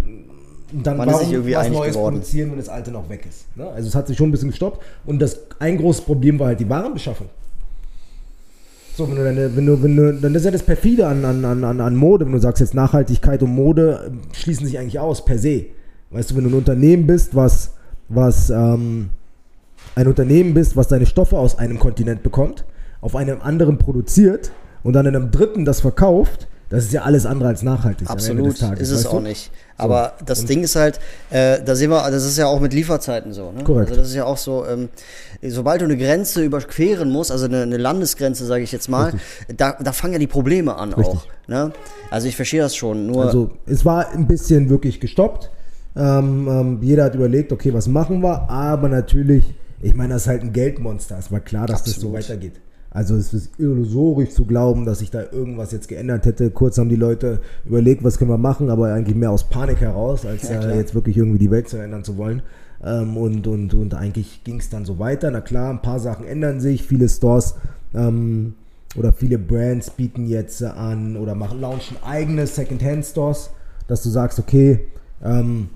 dann Man warum ist was Neues geworden. produzieren, wenn das alte noch weg ist. Ne? Also es hat sich schon ein bisschen gestoppt. Und das ein großes Problem war halt die Warenbeschaffung. So, wenn du deine, wenn du, wenn du, dann ist ja das perfide an, an, an, an Mode, wenn du sagst jetzt Nachhaltigkeit und Mode schließen sich eigentlich aus, per se. Weißt du, wenn du ein Unternehmen bist, was, was ähm, ein Unternehmen bist, was seine Stoffe aus einem Kontinent bekommt, auf einem anderen produziert und dann in einem dritten das verkauft, das ist ja alles andere als nachhaltig. Absolut, Tages, ist es auch du? nicht. Aber so. das und Ding ist halt, äh, da sehen wir, das ist ja auch mit Lieferzeiten so. Ne? Korrekt. Also das ist ja auch so, ähm, sobald du eine Grenze überqueren musst, also eine, eine Landesgrenze, sage ich jetzt mal, da, da fangen ja die Probleme an Richtig. auch. Ne? Also ich verstehe das schon. Nur also es war ein bisschen wirklich gestoppt. Ähm, ähm, jeder hat überlegt, okay, was machen wir? Aber natürlich, ich meine, das ist halt ein Geldmonster. Es war klar, dass Absolut. das so weitergeht. Also es ist illusorisch zu glauben, dass sich da irgendwas jetzt geändert hätte. Kurz haben die Leute überlegt, was können wir machen, aber eigentlich mehr aus Panik heraus, als ja, äh, jetzt wirklich irgendwie die Welt zu ändern zu wollen. Ähm, und, und, und eigentlich ging es dann so weiter. Na klar, ein paar Sachen ändern sich. Viele Stores ähm, oder viele Brands bieten jetzt an oder machen, launchen eigene Second-Hand-Stores, dass du sagst, okay, ähm,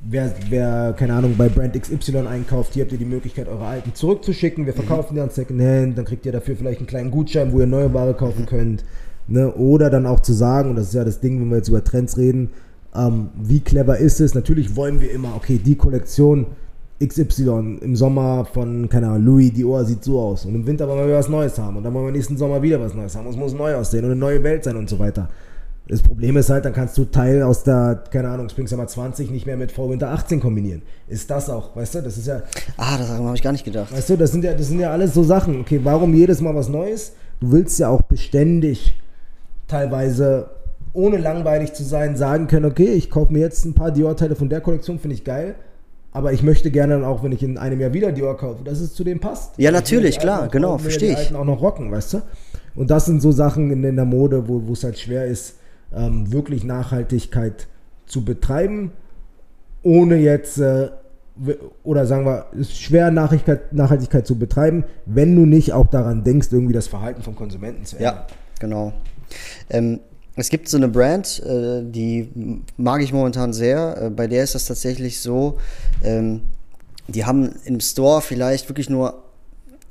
wer, wer, keine Ahnung, bei Brand XY einkauft, hier habt ihr die Möglichkeit, eure alten zurückzuschicken. Wir verkaufen die an Secondhand, dann kriegt ihr dafür vielleicht einen kleinen Gutschein, wo ihr neue Ware kaufen könnt. Ne? Oder dann auch zu sagen, und das ist ja das Ding, wenn wir jetzt über Trends reden, ähm, wie clever ist es? Natürlich wollen wir immer, okay, die Kollektion XY im Sommer von, keine Ahnung, Louis Dior sieht so aus. Und im Winter wollen wir was Neues haben. Und dann wollen wir nächsten Sommer wieder was Neues haben. Es muss neu aussehen und eine neue Welt sein und so weiter. Das Problem ist halt, dann kannst du Teil aus der, keine Ahnung, Spring Summer 20 nicht mehr mit Fall Winter 18 kombinieren. Ist das auch, weißt du? Das ist ja. Ah, das habe ich gar nicht gedacht. Weißt du, das sind ja, das sind ja alles so Sachen. Okay, warum jedes Mal was Neues? Du willst ja auch beständig teilweise ohne langweilig zu sein, sagen können, okay, ich kaufe mir jetzt ein paar Dior-Teile von der Kollektion, finde ich geil. Aber ich möchte gerne dann auch, wenn ich in einem Jahr wieder Dior kaufe, dass es zu dem passt. Ja, natürlich, klar, genau, verstehe ich. auch noch rocken, weißt du? Und das sind so Sachen in, in der Mode, wo es halt schwer ist, ähm, wirklich Nachhaltigkeit zu betreiben, ohne jetzt, äh, oder sagen wir, es ist schwer, Nachhaltigkeit, Nachhaltigkeit zu betreiben, wenn du nicht auch daran denkst, irgendwie das Verhalten von Konsumenten zu ändern. Ja, genau. Ähm, es gibt so eine Brand, äh, die mag ich momentan sehr. Äh, bei der ist das tatsächlich so, ähm, die haben im Store vielleicht wirklich nur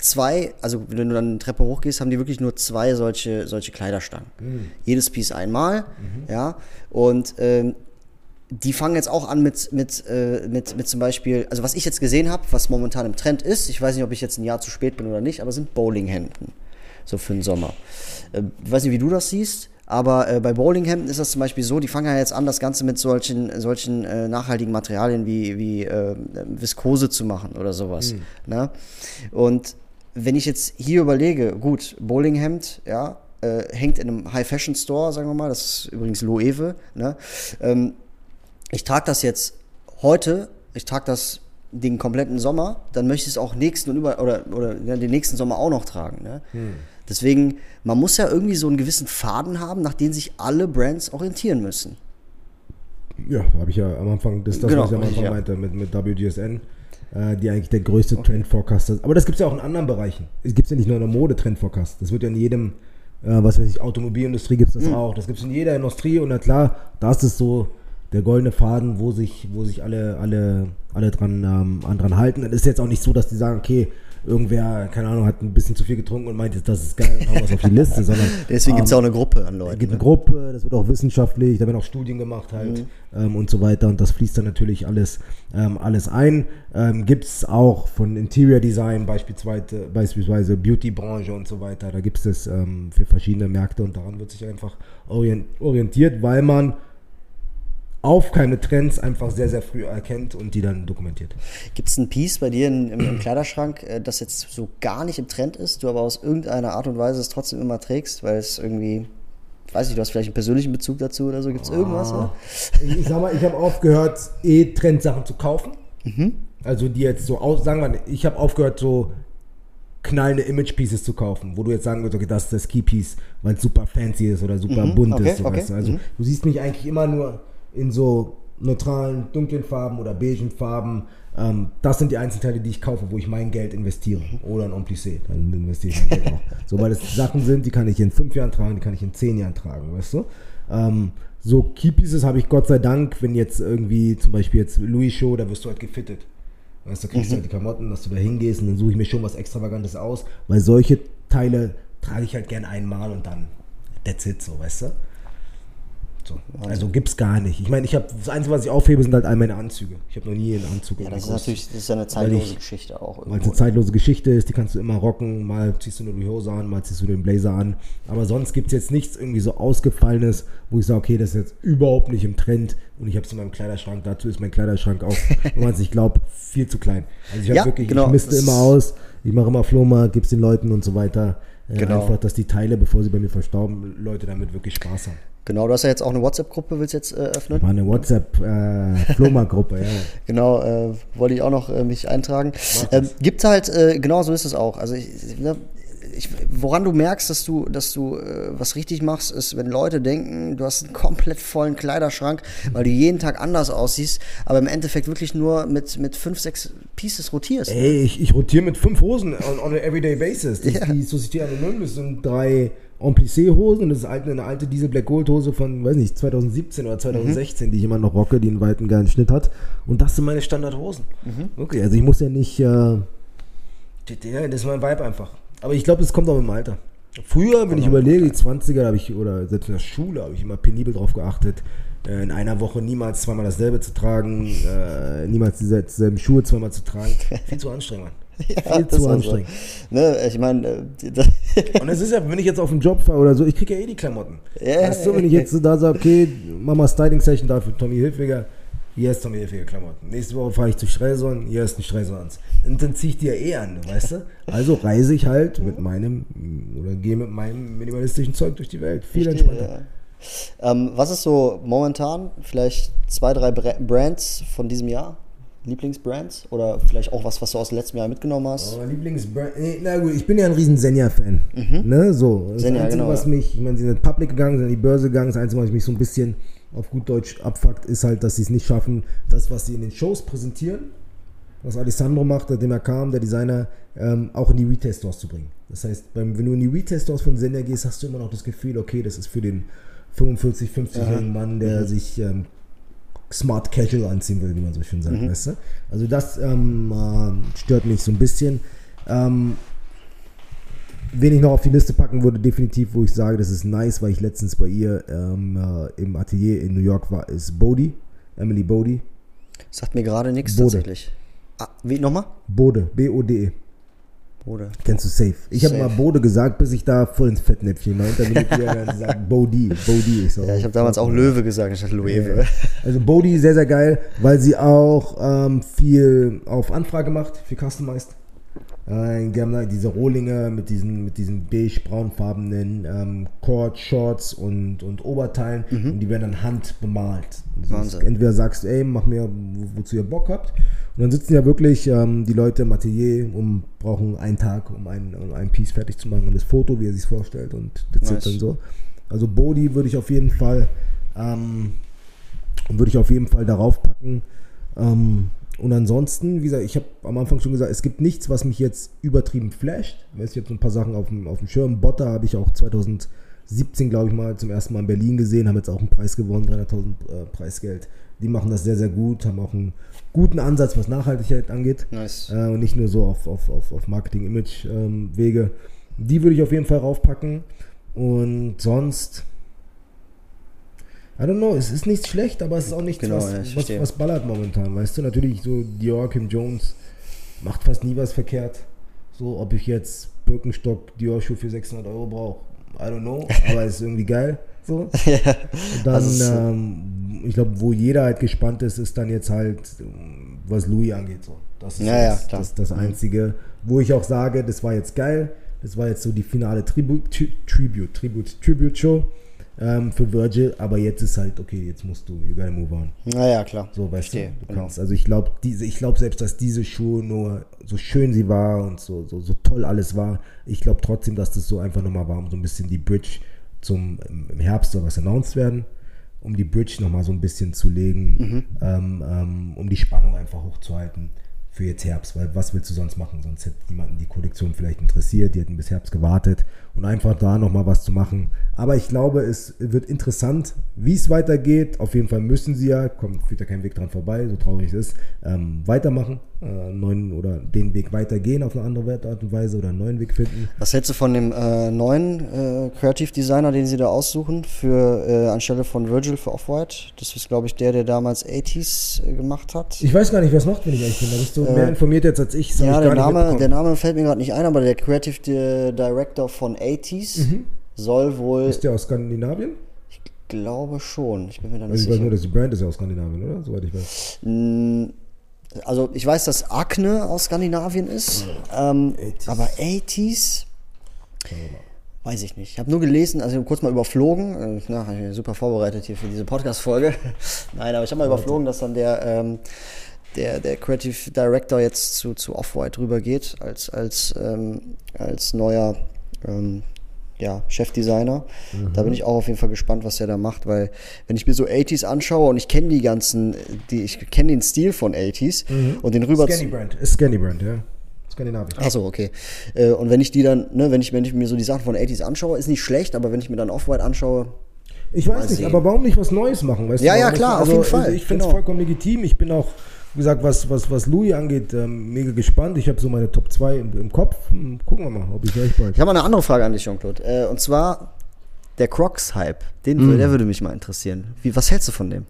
zwei, also wenn du dann eine Treppe hochgehst, haben die wirklich nur zwei solche, solche Kleiderstangen. Mhm. Jedes Piece einmal, mhm. ja. Und ähm, die fangen jetzt auch an mit, mit, äh, mit, mit zum Beispiel, also was ich jetzt gesehen habe, was momentan im Trend ist, ich weiß nicht, ob ich jetzt ein Jahr zu spät bin oder nicht, aber sind Bowlinghemden. So für den Sommer. Äh, ich weiß nicht, wie du das siehst. Aber äh, bei Bowlinghemden ist das zum Beispiel so, die fangen ja jetzt an, das Ganze mit solchen, solchen äh, nachhaltigen Materialien wie, wie äh, Viskose zu machen oder sowas. Mhm. Ne? Und wenn ich jetzt hier überlege, gut, Bowlinghemd, ja, äh, hängt in einem High-Fashion-Store, sagen wir mal, das ist übrigens Loewe, ne? Ähm, ich trage das jetzt heute, ich trage das den kompletten Sommer, dann möchte ich es auch nächsten und über oder, oder ja, den nächsten Sommer auch noch tragen. Ne? Hm. Deswegen, man muss ja irgendwie so einen gewissen Faden haben, nach dem sich alle Brands orientieren müssen. Ja, habe ich ja am Anfang, das, das genau, was ich am Anfang ja. meinte, mit, mit WGSN, die eigentlich der größte okay. Trend-Forecast ist. Aber das gibt es ja auch in anderen Bereichen. Es gibt ja nicht nur in der Mode Trend-Forecast. Das wird ja in jedem, äh, was weiß ich, Automobilindustrie gibt es das mhm. auch. Das gibt es in jeder Industrie und na klar, da ist es so der goldene Faden, wo sich, wo sich alle, alle, alle dran, ähm, dran halten. Es ist jetzt auch nicht so, dass die sagen, okay, irgendwer, keine Ahnung, hat ein bisschen zu viel getrunken und meint jetzt, das ist geil, haben wir es auf die Liste, sondern. Deswegen ähm, gibt es auch eine Gruppe an Leuten. Es gibt eine ne? Gruppe, das wird auch wissenschaftlich, da werden auch Studien gemacht halt mhm. ähm, und so weiter und das fließt dann natürlich alles, ähm, alles ein. Ähm, gibt es auch von Interior Design beispielsweise, beispielsweise Beauty-Branche und so weiter, da gibt es das ähm, für verschiedene Märkte und daran wird sich einfach orientiert, weil man aufkeimende Trends einfach sehr, sehr früh erkennt und die dann dokumentiert. Gibt es ein Piece bei dir im, im, Kleiderschrank, äh, das jetzt so gar nicht im Trend ist, du aber aus irgendeiner Art und Weise es trotzdem immer trägst, weil es irgendwie, weiß nicht, du hast vielleicht einen persönlichen Bezug dazu oder so, gibt es ah. irgendwas? Oder? Ich, ich sag mal, ich habe aufgehört, eh Trendsachen zu kaufen. Mhm. Also die jetzt so aus, sagen wir, ich habe aufgehört, so knallende Image-Pieces zu kaufen, wo du jetzt sagen würdest, okay, das ist das Key-Piece, weil es super fancy ist oder super mhm. bunt okay, ist. Okay. Also mhm. du siehst mich eigentlich immer nur in so neutralen, dunklen Farben oder beigen Farben. Ähm, das sind die Einzelteile, die ich kaufe, wo ich mein Geld investiere. Oder ein Amplissé, dann investiere ich mein Geld auch. So, weil es Sachen sind, die kann ich in fünf Jahren tragen, die kann ich in zehn Jahren tragen, weißt du? Ähm, so Keypieces habe ich Gott sei Dank, wenn jetzt irgendwie zum Beispiel jetzt Louis Show, da wirst du halt gefittet. Weißt du, kriegst mhm. halt die Klamotten, dass du da hingehst und dann suche ich mir schon was Extravagantes aus, weil solche Teile trage ich halt gern einmal und dann that's it, so, weißt du? So. Also gibt's gar nicht. Ich meine, ich habe das Einzige, was ich aufhebe, sind halt all meine Anzüge. Ich habe noch nie einen Anzug. Ja, das ist natürlich das ist ja eine zeitlose ich, Geschichte auch. Weil es eine zeitlose Geschichte ist, die kannst du immer rocken. Mal ziehst du nur die Hose an, mal ziehst du den Blazer an. Aber sonst gibt es jetzt nichts irgendwie so ausgefallenes, wo ich sage, okay, das ist jetzt überhaupt nicht im Trend und ich habe es in meinem Kleiderschrank. Dazu ist mein Kleiderschrank auch, wenn man sich glaubt, viel zu klein. Also ich habe ja, wirklich, genau, ich misste immer aus, ich mache immer Flohmarkt, gib's den Leuten und so weiter. Äh, genau. Einfach, dass die Teile, bevor sie bei mir verstauben, Leute damit wirklich Spaß haben. Genau, du hast ja jetzt auch eine WhatsApp-Gruppe, willst du jetzt äh, öffnen? War eine WhatsApp-Flohmarkt-Gruppe, äh, ja. Genau, äh, wollte ich auch noch äh, mich eintragen. Ähm, gibt halt, äh, genau so ist es auch. Also ich, ne, ich, woran du merkst, dass du, dass du äh, was richtig machst, ist, wenn Leute denken, du hast einen komplett vollen Kleiderschrank, weil du jeden Tag anders aussiehst, aber im Endeffekt wirklich nur mit, mit fünf, sechs Pieces rotierst. Ey, ich, ich rotiere mit fünf Hosen on, on an everyday basis. Die, Ja. die Société Anonyme sind drei Amplissé-Hosen und das ist alte, eine alte Diesel Black Gold Hose von, weiß nicht, 2017 oder 2016, die ich immer noch rocke, die einen weiten geilen Schnitt hat. Und das sind meine Standardhosen. Okay, also ich muss ja nicht, äh, das ist mein Vibe einfach. Aber ich glaube, das kommt auch im Alter. Früher, wenn ich überlege, die 20er habe ich, oder selbst in der Schule habe ich immer penibel drauf geachtet, äh, in einer Woche niemals zweimal dasselbe zu tragen, äh, niemals dieselben Schuhe zweimal zu tragen. Viel zu anstrengend, Mann. Viel das ist zu auch so. anstrengend. Ne, ich meine, äh, Und es ist ja, wenn ich jetzt auf den Job fahre oder so, ich kriege ja eh die Klamotten. Ja, weißt du, wenn ich jetzt da sage, okay, mach mal Styling-Session da für Tommy Hilfiger, hier ist Tommy Hilfiger Klamotten. Nächste Woche fahre ich zu Streson, hier ist ein Streson-Ans. Und dann ziehe ich die ja eh an, weißt du? Also reise ich halt mit meinem, oder gehe mit meinem minimalistischen Zeug durch die Welt. Viel entspannter. Ja. Ähm, was ist so momentan vielleicht zwei, drei Bra- Brands von diesem Jahr? Lieblingsbrands? Oder vielleicht auch was, was du aus dem letzten Jahr mitgenommen hast? Oh, Lieblingsbrand. Na gut, ich bin ja ein riesen Senja-Fan. Ne, so. Das Senja, Einzige, genau, was ja. mich, ich meine, sie sind public gegangen, sind an die Börse gegangen. Das Einzige, was mich so ein bisschen auf gut Deutsch abfuckt, ist halt, dass sie es nicht schaffen, das, was sie in den Shows präsentieren, was Alessandro macht, seitdem er kam, der Designer, ähm, auch in die Retail-Stores zu bringen. Das heißt, beim, wenn du in die Retail-Stores von Senja gehst, hast du immer noch das Gefühl, okay, das ist für den 45, 50-jährigen Mann, der Mhm. sich ähm, smart casual anziehen will, wie man so schön sagt, Mhm. weißt du? Also das ähm, äh, stört mich so ein bisschen. Ähm, wen ich noch auf die Liste packen würde, definitiv, wo ich sage, das ist nice, weil ich letztens bei ihr ähm, äh, im Atelier in New York war, ist Bodhi, Emily Bodhi. Sagt mir gerade nichts tatsächlich. Ah, wie nochmal? Bode, B-O-D-E. Bode. Kennst du safe? Ich habe mal Bode gesagt, bis ich da voll ins Fettnäpfchen war. Und dann bin ich wieder dann gesagt, Bodhi, Bodhi. Ich so, Ja, ich habe damals auch Löwe gesagt, ich dachte Loewe. Also Bodhi sehr, sehr geil, weil sie auch ähm, viel auf Anfrage macht für Customized. Äh, da diese Rohlinge mit diesen, mit diesen beige-braunfarbenen ähm, Cord, Shorts und, und Oberteilen und die werden dann handbemalt. Mhm. Entweder sagst du, ey, mach mir, wo, wozu ihr Bock habt. Und dann sitzen ja wirklich ähm, die Leute im Atelier und brauchen einen Tag, um ein, um ein Piece fertig zu machen und das Foto, wie er sich vorstellt und das Nice. dann so. Also Bodhi würde ich auf jeden Fall ähm, würde ich auf jeden Fall darauf packen. Ähm, und ansonsten, wie gesagt, ich habe am Anfang schon gesagt, es gibt nichts, was mich jetzt übertrieben flasht. Ich habe so ein paar Sachen auf dem, auf dem Schirm. Botter habe ich auch 2017, glaube ich, mal zum ersten Mal in Berlin gesehen, haben jetzt auch einen Preis gewonnen, 300.000 äh, Preisgeld. Die machen das sehr, sehr gut, haben auch einen guten Ansatz, was Nachhaltigkeit angeht. Nice. Äh, und nicht nur so auf, auf, auf, auf Marketing-Image-Wege. die würde ich auf jeden Fall raufpacken. Und sonst, I don't know, es ist nichts schlecht, aber es ist auch nichts, Genau, was, ja, was, was ballert momentan. Weißt du, natürlich so Dior, Kim Jones macht fast nie was verkehrt. So, ob ich jetzt Birkenstock, Dior-Schuh für 600 Euro brauche, I don't know, aber es ist irgendwie geil. So. Und dann, Also ähm, ich glaube, wo jeder halt gespannt ist, ist dann jetzt halt, was Louis angeht. So. Das ist Ja, ja, das, das, das Einzige, wo ich auch sage, das war jetzt geil. Das war jetzt so die finale Tribute, Tri- Tribute, Tribute, Tribute Show ähm, für Virgil. Aber jetzt ist halt, okay, jetzt musst du, you gotta move on. Naja, klar. So, weißt Verstehe, du, du genau. kannst. Also ich glaube, diese, ich glaube selbst, dass diese Schuhe nur so schön sie war und so, so, so toll alles war. Ich glaube trotzdem, dass das so einfach nochmal war, um so ein bisschen die Bridge zum im im Herbst soll was announced werden, um die Bridge nochmal so ein bisschen zu legen, Mhm. ähm, ähm, um die Spannung einfach hochzuhalten für jetzt Herbst, weil was willst du sonst machen? Sonst hätte jemanden die Kollektion vielleicht interessiert, die hätten bis Herbst gewartet und einfach da nochmal was zu machen. Aber ich glaube, es wird interessant, wie es weitergeht. Auf jeden Fall müssen sie ja, kommt, führt ja kein Weg dran vorbei, so traurig es ist, ähm, weitermachen, äh, neuen oder den Weg weitergehen auf eine andere Art und Weise oder einen neuen Weg finden. Was hältst du von dem äh, neuen äh, Creative Designer, den sie da aussuchen, für äh, anstelle von Virgil für Off-White? Das ist, glaube ich, der, der damals 80s äh, gemacht hat. Ich weiß gar nicht, wer es macht, wenn ich ehrlich bin. Da bist du mehr informiert jetzt als ich. ja, ich der Name, der Name fällt mir gerade nicht ein, aber der Creative Di- Director von 80s soll wohl, Mhm. Ist der aus Skandinavien? ich glaube schon, ich bin mir da nicht Also ich weiß sicher. nur, dass die Brand ist ja aus Skandinavien, oder? Soweit ich weiß. Also ich weiß, dass Akne aus Skandinavien ist, ähm, 80s. aber 80s weiß ich nicht. Ich habe nur gelesen, also kurz mal überflogen, äh, na, ich bin super vorbereitet hier für diese Podcast-Folge. Nein, aber ich habe mal überflogen, dass dann der, ähm, der, der Creative Director jetzt zu, zu Off-White rübergeht als, als, ähm, als neuer ähm, ja, Chefdesigner. Da Mhm. bin ich auch auf jeden Fall gespannt, was er da macht, weil wenn ich mir so 80s anschaue und ich kenne die ganzen, die, ich kenne den Stil von 80s und den rüber Scanny Brand. Ist Scanny Brand, ja. Skandinavisch. Achso, okay. Äh, und wenn ich die dann, ne, wenn ich, wenn ich mir so die Sachen von 80s anschaue, ist nicht schlecht, aber wenn ich mir dann Off-White anschaue, Ich weiß nicht, sehen. aber warum nicht was Neues machen? Weißt Ja, du, ja, warum nicht- klar, auf jeden Fall, Ich finde es genau. vollkommen legitim. Ich bin auch, wie gesagt, was, was, was Louis angeht, ähm, mega gespannt. Ich habe so meine Top 2 im, im Kopf. Hm, Gucken wir mal, ob ich recht bald. Ich habe eine andere Frage an dich, Jean-Claude. Äh, und zwar der Crocs-Hype. Den, Mhm. Der würde mich mal interessieren. Wie, was hältst du von dem?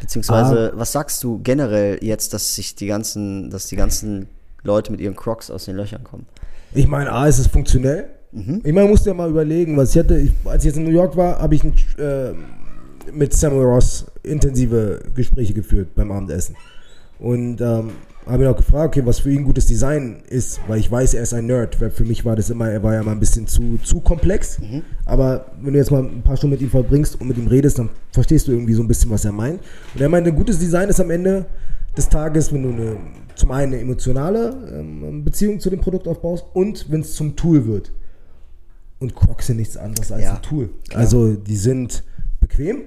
Beziehungsweise, Ah. was sagst du generell jetzt, dass sich die ganzen, dass die ganzen Leute mit ihren Crocs aus den Löchern kommen? Ich meine, A, ist es funktionell. Mhm. Ich meine, musst ja mal überlegen, was ich hatte. Ich, als ich jetzt in New York war, habe ich ein, äh, mit Samuel Ross intensive Gespräche geführt beim Abendessen. Und ähm, habe ihn auch gefragt, okay, was für ihn gutes Design ist, weil ich weiß, er ist ein Nerd. Weil für mich war das immer, er war ja mal ein bisschen zu, zu komplex. Aber wenn du jetzt mal ein paar Stunden mit ihm verbringst und mit ihm redest, dann verstehst du irgendwie so ein bisschen, was er meint. Und er meinte, ein gutes Design ist am Ende des Tages, wenn du eine, zum einen eine emotionale ähm, Beziehung zu dem Produkt aufbaust und wenn es zum Tool wird. Und Crocs sind nichts anderes als Ja, ein Tool. Also die sind bequem.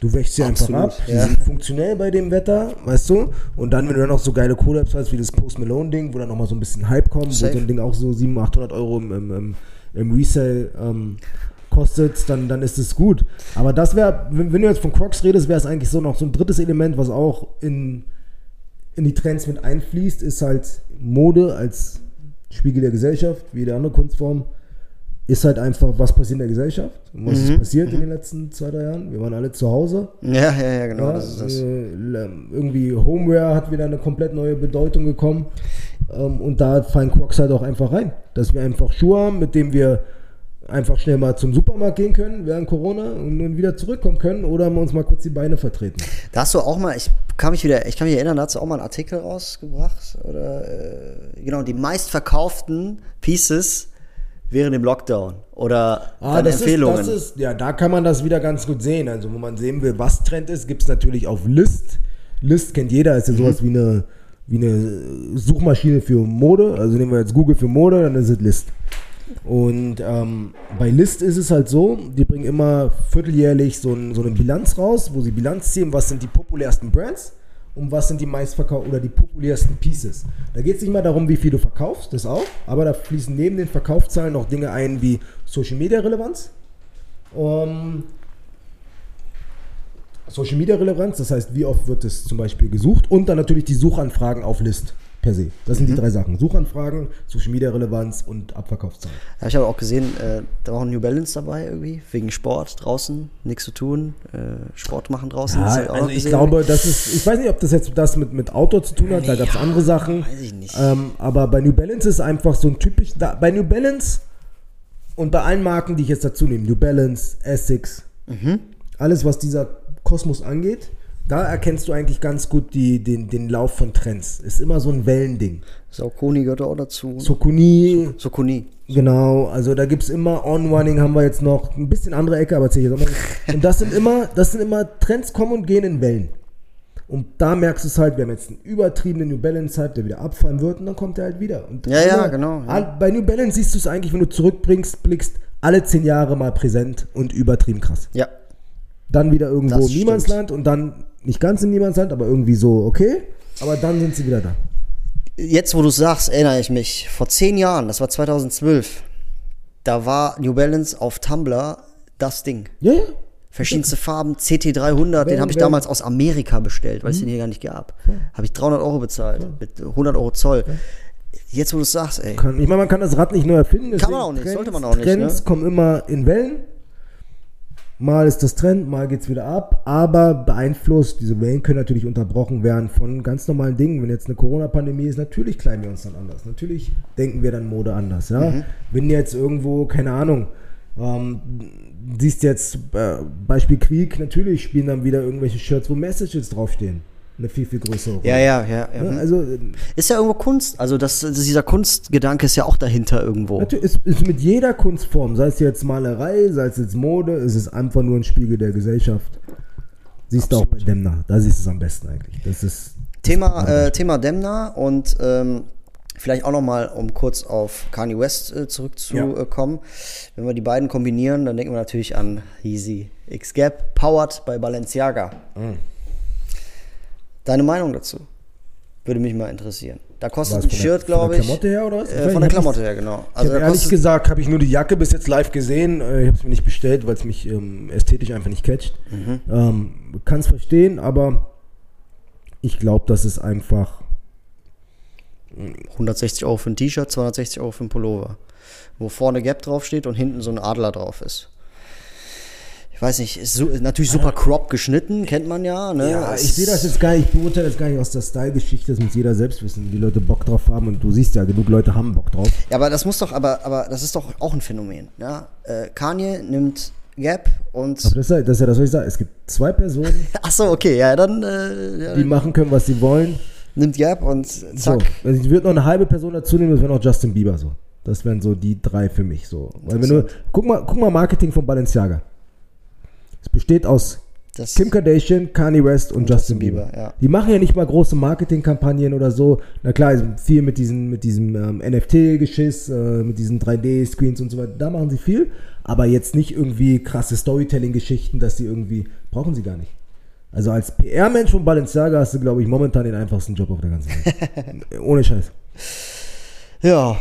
Du wäschst sie einfach Absolut, ab. Die ja. sind funktionell bei dem Wetter, weißt du? Und dann, wenn du dann noch so geile Collabs hast, wie das Post Malone Ding, wo dann nochmal so ein bisschen Hype kommt, Safe. wo so ein Ding auch so 700, 800 Euro im, im, im, im Resale ähm, kostet, dann, dann ist es gut. Aber das wäre, wenn, wenn du jetzt von Crocs redest, wäre es eigentlich so noch so ein drittes Element, was auch in, in die Trends mit einfließt, ist halt Mode als Spiegel der Gesellschaft, wie jede andere Kunstform, ist halt einfach, was passiert in der Gesellschaft was ist passiert in den letzten zwei, drei Jahren. Wir waren alle zu Hause. Ja, ja, ja, genau. Ja, das ist das. äh, irgendwie Homeware hat wieder eine komplett neue Bedeutung gekommen. Ähm, und da fallen Crocs halt auch einfach rein. Dass wir einfach Schuhe haben, mit denen wir einfach schnell mal zum Supermarkt gehen können während Corona und dann wieder zurückkommen können oder uns mal kurz die Beine vertreten. Da hast du auch mal, ich kann mich wieder, ich kann mich erinnern, da hast du auch mal einen Artikel rausgebracht. Oder äh, genau, die meistverkauften Pieces während dem Lockdown. Oder Ah, das Empfehlungen. Ist, ist, ja, da kann man das wieder ganz gut sehen. Also, wo man sehen will, was Trend ist, gibt es natürlich auf List. List kennt jeder, ist ja Mhm. sowas wie eine, wie eine Suchmaschine für Mode. Also nehmen wir jetzt Google für Mode, dann ist es List. Und ähm, bei List ist es halt so, die bringen immer vierteljährlich so, ein, so eine Bilanz raus, wo sie Bilanz ziehen, was sind die populärsten Brands und was sind die meistverkauften oder die populärsten Pieces. Da geht es nicht mal darum, wie viel du verkaufst, das auch, aber da fließen neben den Verkaufszahlen noch Dinge ein wie Social Media Relevanz. Um, Social Media Relevanz, das heißt, wie oft wird es zum Beispiel gesucht und dann natürlich die Suchanfragen auf List per se. Das sind die drei Sachen. Suchanfragen, Social Media Relevanz und Abverkaufszahlen. Ja, ich habe auch gesehen, äh, da war auch ein New Balance dabei irgendwie, wegen Sport draußen, nichts zu tun, äh, Sport machen draußen. ich auch also ich glaube, das ist, ich weiß nicht, ob das jetzt das mit, mit Outdoor zu tun hat, da gab es Ja, andere Sachen. weiß ich nicht. Ähm, aber bei New Balance ist einfach so ein typisch, da, bei New Balance und bei allen Marken, die ich jetzt dazu nehme, New Balance, Essex, Mhm. alles was dieser Kosmos angeht, da erkennst du eigentlich ganz gut die, den, den Lauf von Trends. Ist immer so ein Wellending. Saucony gehört auch dazu. Sokuni, Sokuni. Genau, also da gibt es immer On-Running, haben wir jetzt noch ein bisschen andere Ecke, aber erzähl ich jetzt auch mal. Und das sind immer, das sind immer Trends kommen und gehen in Wellen. Und da merkst du es halt, wir haben jetzt einen übertriebenen New Balance Hype, der wieder abfallen wird und dann kommt er halt wieder. Und Ja, ja, genau, ja. Bei New Balance siehst du es eigentlich, wenn du zurückbringst, blickst, alle zehn Jahre mal präsent und übertrieben krass. Ja. Dann wieder irgendwo Das im Niemandsland und dann nicht ganz im Niemandsland, aber irgendwie so, okay. Aber dann sind sie wieder da. Jetzt, wo du sagst, erinnere ich mich. Vor zehn Jahren, das war 2012, da war New Balance auf Tumblr das Ding. Ja, ja. Verschiedenste Farben, CT300, den Wenn- habe ich wenn- damals aus Amerika bestellt, weil es den hier gar nicht gab. Habe ich 300 Euro bezahlt, mit 100 Euro Zoll. Jetzt, wo du es sagst, ey. Ich meine, man kann das Rad nicht neu erfinden. Kann man auch nicht, Trends, sollte man auch nicht, Trends ne? kommen immer in Wellen. Mal ist das Trend, mal geht es wieder ab, aber beeinflusst, diese Wellen können natürlich unterbrochen werden von ganz normalen Dingen. Wenn jetzt eine Corona-Pandemie ist, natürlich kleiden wir uns dann anders. Natürlich denken wir dann Mode anders. Ja? Mhm. Wenn jetzt irgendwo, keine Ahnung, ähm, siehst jetzt äh, Beispiel Krieg, natürlich spielen dann wieder irgendwelche Shirts, wo Messages draufstehen. Eine viel, viel größere Rolle. Ja, ja, ja. ja. Ja, hm. also äh, Ist ja irgendwo Kunst. Also das, dieser Kunstgedanke ist ja auch dahinter irgendwo. Natürlich ist, ist mit jeder Kunstform, sei es jetzt Malerei, sei es jetzt Mode, ist es einfach nur ein Spiegel der Gesellschaft. Siehst du auch bei Demna, da siehst du es am besten eigentlich. Das ist Thema, äh, Thema Demna und ähm, Vielleicht auch nochmal, um kurz auf Kanye West äh, zurückzukommen. Wenn wir die beiden kombinieren, dann denken wir natürlich an Yeezy X Gap, powered bei Balenciaga. Deine Meinung dazu? Würde mich mal interessieren. Da kostet ein von der- Shirt, von der glaube ich. Klamotte her oder was? Äh, Ich von der Klamotte her, genau. Ich Also ehrlich gesagt, habe ich nur die Jacke bis jetzt live gesehen. Äh, Ich habe es mir nicht bestellt, weil es mich ähm, ästhetisch einfach nicht catcht. Mhm. Ähm, Kann es verstehen, aber ich glaube, das ist einfach 160 Euro für ein T-Shirt, 260 Euro für ein Pullover. Wo vorne Gap draufsteht und hinten so ein Adler drauf ist. Ich weiß nicht, ist, so, natürlich super crop geschnitten, kennt man ja. Ne? Ja, ich sehe das jetzt gar nicht, ich beurteile das gar nicht aus der Style-Geschichte, das muss jeder selbst wissen, die Leute Bock drauf haben und du siehst ja, genug Leute haben Bock drauf. Ja, aber das muss doch, aber, aber das ist doch auch ein Phänomen. Ja? Äh, Kanye nimmt Gap und. Aber das, ist ja- das was ich sage. Es gibt zwei Personen, Ach so, okay, ja, dann äh, ja, die machen können, was sie wollen. nimmt Gap und So, zack. also ich würde noch eine halbe Person dazu nehmen, das wäre noch Justin Bieber so. Das wären so die drei für mich so. Weil wenn du, guck mal, guck mal Marketing von Balenciaga. Es besteht aus Das, Kim Kardashian, Kanye West und, Justin, Bieber. Bieber, ja. Die machen ja nicht mal große Marketingkampagnen oder so. Na klar, viel mit, diesen, mit diesem ähm, NFT-Geschiss, äh, mit diesen 3D-Screens und so weiter. Da machen sie viel. Aber jetzt nicht irgendwie krasse Storytelling-Geschichten, dass sie irgendwie. Brauchen sie gar nicht. Also als PR-Mensch von Balenciaga hast du, glaube ich, momentan den einfachsten Job auf der ganzen Welt. Ohne Scheiß. ja.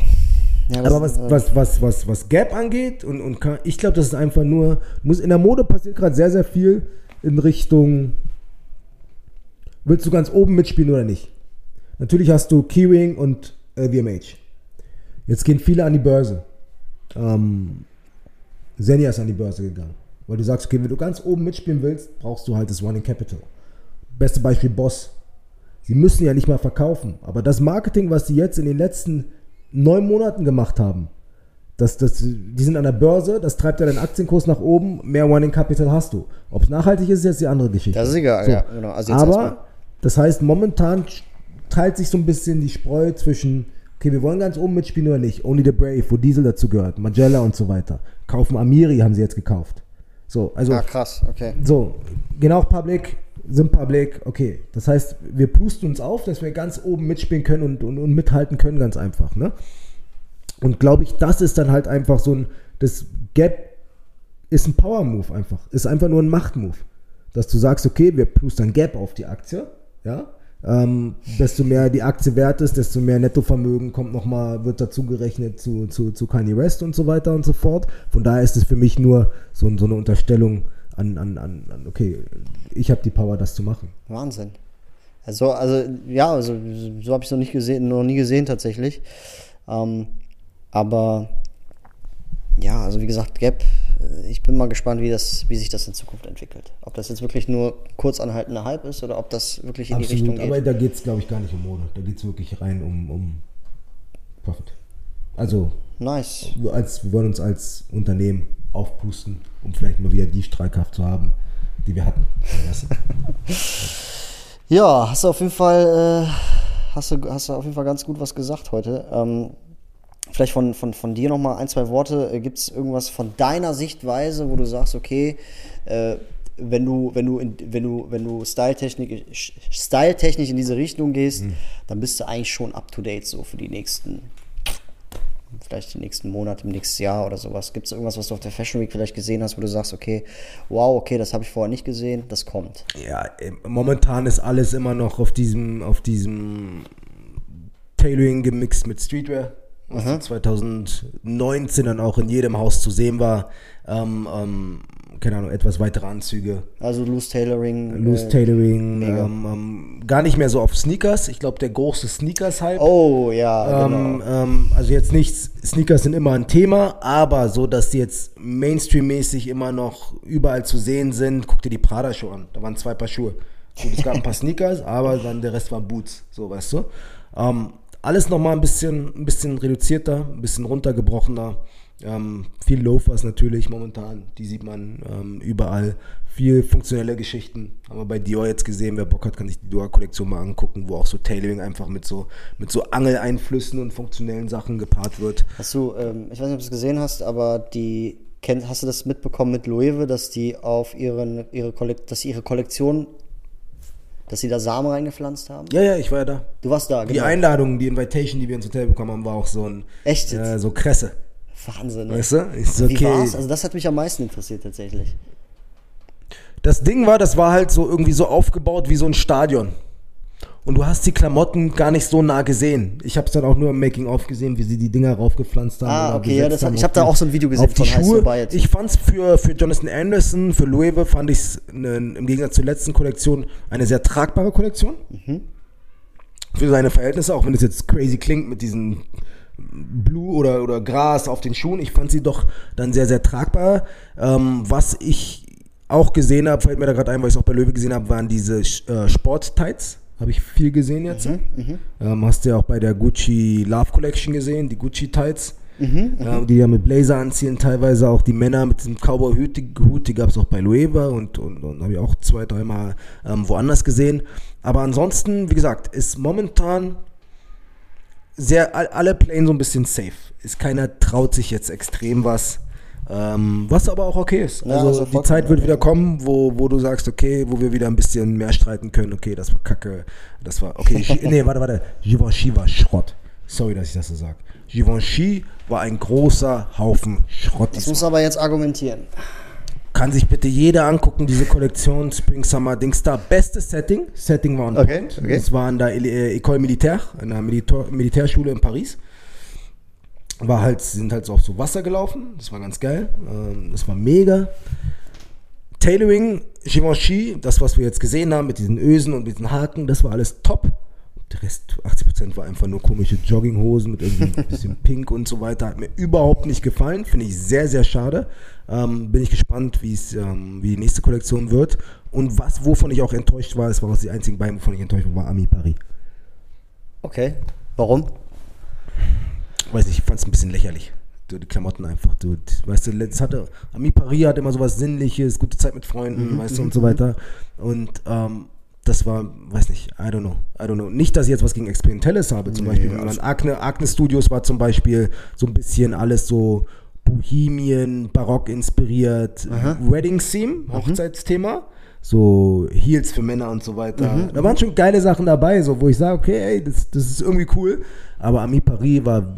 Ja Aber was, äh, was, was, was, was Gap angeht, und, und Ka- ich glaube, das ist einfach nur, muss, in der Mode passiert gerade sehr, sehr viel in Richtung, willst du ganz oben mitspielen oder nicht? Natürlich hast du Keyring und LVMH. Jetzt gehen viele an die Börse. Ähm, Xenia ist an die Börse gegangen. Weil du sagst, okay, wenn du ganz oben mitspielen willst, brauchst du halt das Running Capital. Beste Beispiel Boss. Sie müssen ja nicht mal verkaufen. Aber das Marketing, was sie jetzt in den letzten neun Monaten gemacht haben, das, das, die sind an der Börse, das treibt ja deinen Aktienkurs nach oben, mehr Running Capital hast du. Ob es nachhaltig ist, ist jetzt die andere Geschichte. Das ist egal, So. ja, genau. Also Aber das heißt, momentan teilt sich so ein bisschen die Spreu zwischen, okay, wir wollen ganz oben mitspielen oder nicht. Only the Brave, wo Diesel dazu gehört, Magella und so weiter. Kaufen Amiri, haben sie jetzt gekauft. So, also Ah, krass, okay. so, genau Public, sind Public, okay. Das heißt, wir pusten uns auf, dass wir ganz oben mitspielen können und, und, und mithalten können, ganz einfach. Ne? Und glaube ich, das ist dann halt einfach so ein, das Gap ist ein Power-Move einfach. Ist einfach nur ein Macht-Move. Dass du sagst, okay, wir plustern Gap auf die Aktie, ja. Ähm, desto mehr die Aktie wert ist, desto mehr Nettovermögen kommt noch mal, wird dazu gerechnet zu, zu, zu Kanye West und so weiter und so fort. Von daher ist es für mich nur so, so eine Unterstellung an, an, an, an okay, ich habe die Power, das zu machen. Wahnsinn. Also, also ja, also, so habe ich es noch nicht gesehen, noch nie gesehen tatsächlich. Ähm, aber ja, also wie gesagt, Gap, äh, ich bin mal gespannt, wie, das, wie sich das in Zukunft entwickelt. Ob das jetzt wirklich nur kurz anhaltender Hype ist oder ob das wirklich in die Richtung geht. aber da geht es, glaube ich, gar nicht um Mode. Da geht es wirklich rein um, um Profit. Also, nice. als, wir wollen uns als Unternehmen aufpusten, um vielleicht mal wieder die Streikkraft zu haben, die wir hatten. Ja, hast du auf jeden Fall, äh, hast, du, hast du auf jeden Fall ganz gut was gesagt heute. Ähm, vielleicht von, von, von dir nochmal ein, zwei Worte. Äh, Gibt es irgendwas von deiner Sichtweise, wo du sagst, okay, äh, wenn du, wenn du, in, wenn du, wenn du styletechnisch, styletechnisch in diese Richtung gehst, dann bist du eigentlich schon up to date so für die nächsten, vielleicht die nächsten Monate, im nächsten Jahr oder sowas. Gibt es irgendwas, was du auf der Fashion Week vielleicht gesehen hast, wo du sagst, okay, wow, okay, das habe ich vorher nicht gesehen, das kommt. Ja, momentan ist alles immer noch auf diesem, auf diesem Tailoring gemixt mit Streetwear, was Mhm. 2019 dann auch in jedem Haus zu sehen war. Ähm, ähm, keine Ahnung, etwas weitere Anzüge, Also Loose Tailoring. Loose äh, Tailoring, ähm, ähm, gar nicht mehr so auf Sneakers. Ich glaube, der große Sneakers-Hype. Oh, ja, Ähm, genau. ähm, also jetzt nicht, Sneakers sind immer ein Thema, aber so, dass die jetzt Mainstream-mäßig immer noch überall zu sehen sind. Guck dir die Prada-Show an, da waren zwei Paar Schuhe. Gut, es gab ein paar Sneakers, aber dann der Rest waren Boots, so weißt du. Ähm, alles nochmal ein bisschen, ein bisschen reduzierter, ein bisschen runtergebrochener. Ähm, viel Loafers natürlich momentan, die sieht man ähm, überall. Viel funktionelle Geschichten. Haben wir bei Dior jetzt gesehen, wer Bock hat, kann sich die Dior-Kollektion mal angucken, wo auch so Tailoring einfach mit so, mit so Angeleinflüssen und funktionellen Sachen gepaart wird. Hast du, ähm, ich weiß nicht, ob du es gesehen hast, aber die, kennt, hast du das mitbekommen mit Loewe, dass die auf ihren, ihre Kollek dass sie ihre Kollektion dass sie da Samen reingepflanzt haben? Ja, ja, ich war ja da. Du warst da, Die genau. Einladung, die Invitation, die wir ins Hotel bekommen haben, war auch so ein. Echt? Äh, so Kresse. Wahnsinn. Weißt du? Ich so, Wie okay. war's? Also das hat mich am meisten interessiert tatsächlich. Das Ding war, das war halt so irgendwie so aufgebaut wie so ein Stadion. Und du hast die Klamotten gar nicht so nah gesehen. Ich habe es dann auch nur im Making-of gesehen, wie sie die Dinger raufgepflanzt haben. Ah, okay, ja, das- haben ich auf hab da auch so ein Video gesehen auf die Heiß Schuhe. jetzt. Ich fand's für, für Jonathan Anderson, für Loewe, fand ich es im Gegensatz zur letzten Kollektion eine sehr tragbare Kollektion. Mhm. Für seine Verhältnisse, auch wenn es jetzt crazy klingt mit diesen Blue oder, oder Gras auf den Schuhen. Ich fand sie doch dann sehr, sehr tragbar. Ähm, was ich auch gesehen habe, fällt mir da gerade ein, weil ich es auch bei Löwe gesehen habe, waren diese äh, Sport-Tights. Habe ich viel gesehen jetzt. Ähm, hast du ja auch bei der Gucci Love Collection gesehen, die Gucci Tights. Ja, die ja mit Blazer anziehen, teilweise auch die Männer mit diesem Cowboy-Hut, die, Hut, die gab es auch bei Loewe und, und, und habe ich auch zwei, dreimal ähm, woanders gesehen. Aber ansonsten, wie gesagt, ist momentan sehr, all- alle playen so ein bisschen safe. Ist keiner traut sich jetzt extrem was. Ähm, was aber auch okay ist. Ja, Also, also die Zeit wird wieder kommen, wo, wo du sagst, okay, wo wir wieder ein bisschen mehr streiten können. Okay, das war Kacke. Das war, okay, nee, warte, warte. Givenchy war Schrott. Sorry, dass ich das so sage. Givenchy war ein großer Haufen Schrott. Das muss aber jetzt argumentieren. Kann sich bitte jeder angucken, diese Kollektion Spring Summer Dings da. Bestes Setting. Setting war on Okay, point. okay. Das war an der äh, École Militaire, an der Militär, Militärschule in Paris. War halt, sind halt so auf so Wasser gelaufen. Das war ganz geil. Ähm, das war mega. Tailoring, Givenchy, das, was wir jetzt gesehen haben mit diesen Ösen und mit diesen Haken, das war alles top. Der Rest, 80% war einfach nur komische Jogginghosen mit irgendwie ein bisschen Pink und so weiter. Hat mir überhaupt nicht gefallen. Finde ich sehr, sehr schade. Ähm, bin ich gespannt, wie es, ähm, wie die nächste Kollektion wird. Und was, wovon ich auch enttäuscht war, das war auch die einzigen beiden, wovon ich enttäuscht war, war Ami Paris. Okay. Warum? Weiß nicht, ich fand es ein bisschen lächerlich. Die Klamotten einfach, du, weißt du, letzt hatte, Ami Paris hat immer sowas Sinnliches, gute Zeit mit Freunden, weißt du, und so weiter. Und ähm, das war, weiß nicht, I don't know, I don't know. Nicht, dass ich jetzt was gegen Experimentelles habe, zum Beispiel. Sondern Agne, Agne Studios war zum Beispiel so ein bisschen alles so Bohemien, Barock inspiriert, Wedding-Theme, Hochzeitsthema. So Heels für Männer und so weiter. Da waren schon geile Sachen dabei, so wo ich sage, okay, ey, das, das ist irgendwie cool. Aber Ami Paris war,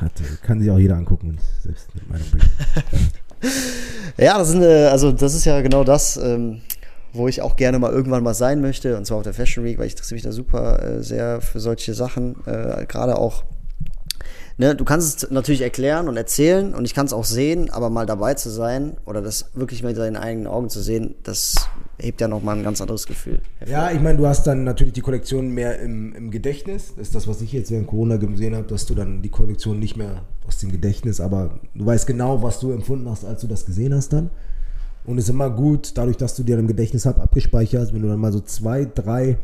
hat, kann sich auch jeder angucken und selbst mit meinem Bild. Ja, das, sind, äh, also das ist ja genau das, ähm, wo ich auch gerne mal irgendwann mal sein möchte, und zwar auf der Fashion Week, weil ich interessiere mich da super äh, sehr für solche Sachen, äh, gerade auch. Ne, du kannst es natürlich erklären und erzählen und ich kann es auch sehen, aber mal dabei zu sein oder das wirklich mit deinen eigenen Augen zu sehen, das hebt ja nochmal ein ganz anderes Gefühl. Ja, ich meine, du hast dann natürlich die Kollektion mehr im, im Gedächtnis. Das ist das, was ich jetzt während Corona gesehen habe, dass du dann die Kollektion nicht mehr aus dem Gedächtnis, aber du weißt genau, was du empfunden hast, als du das gesehen hast dann. Und es ist immer gut, dadurch, dass du dir im Gedächtnis hab, abgespeichert hast, wenn du dann mal so zwei, drei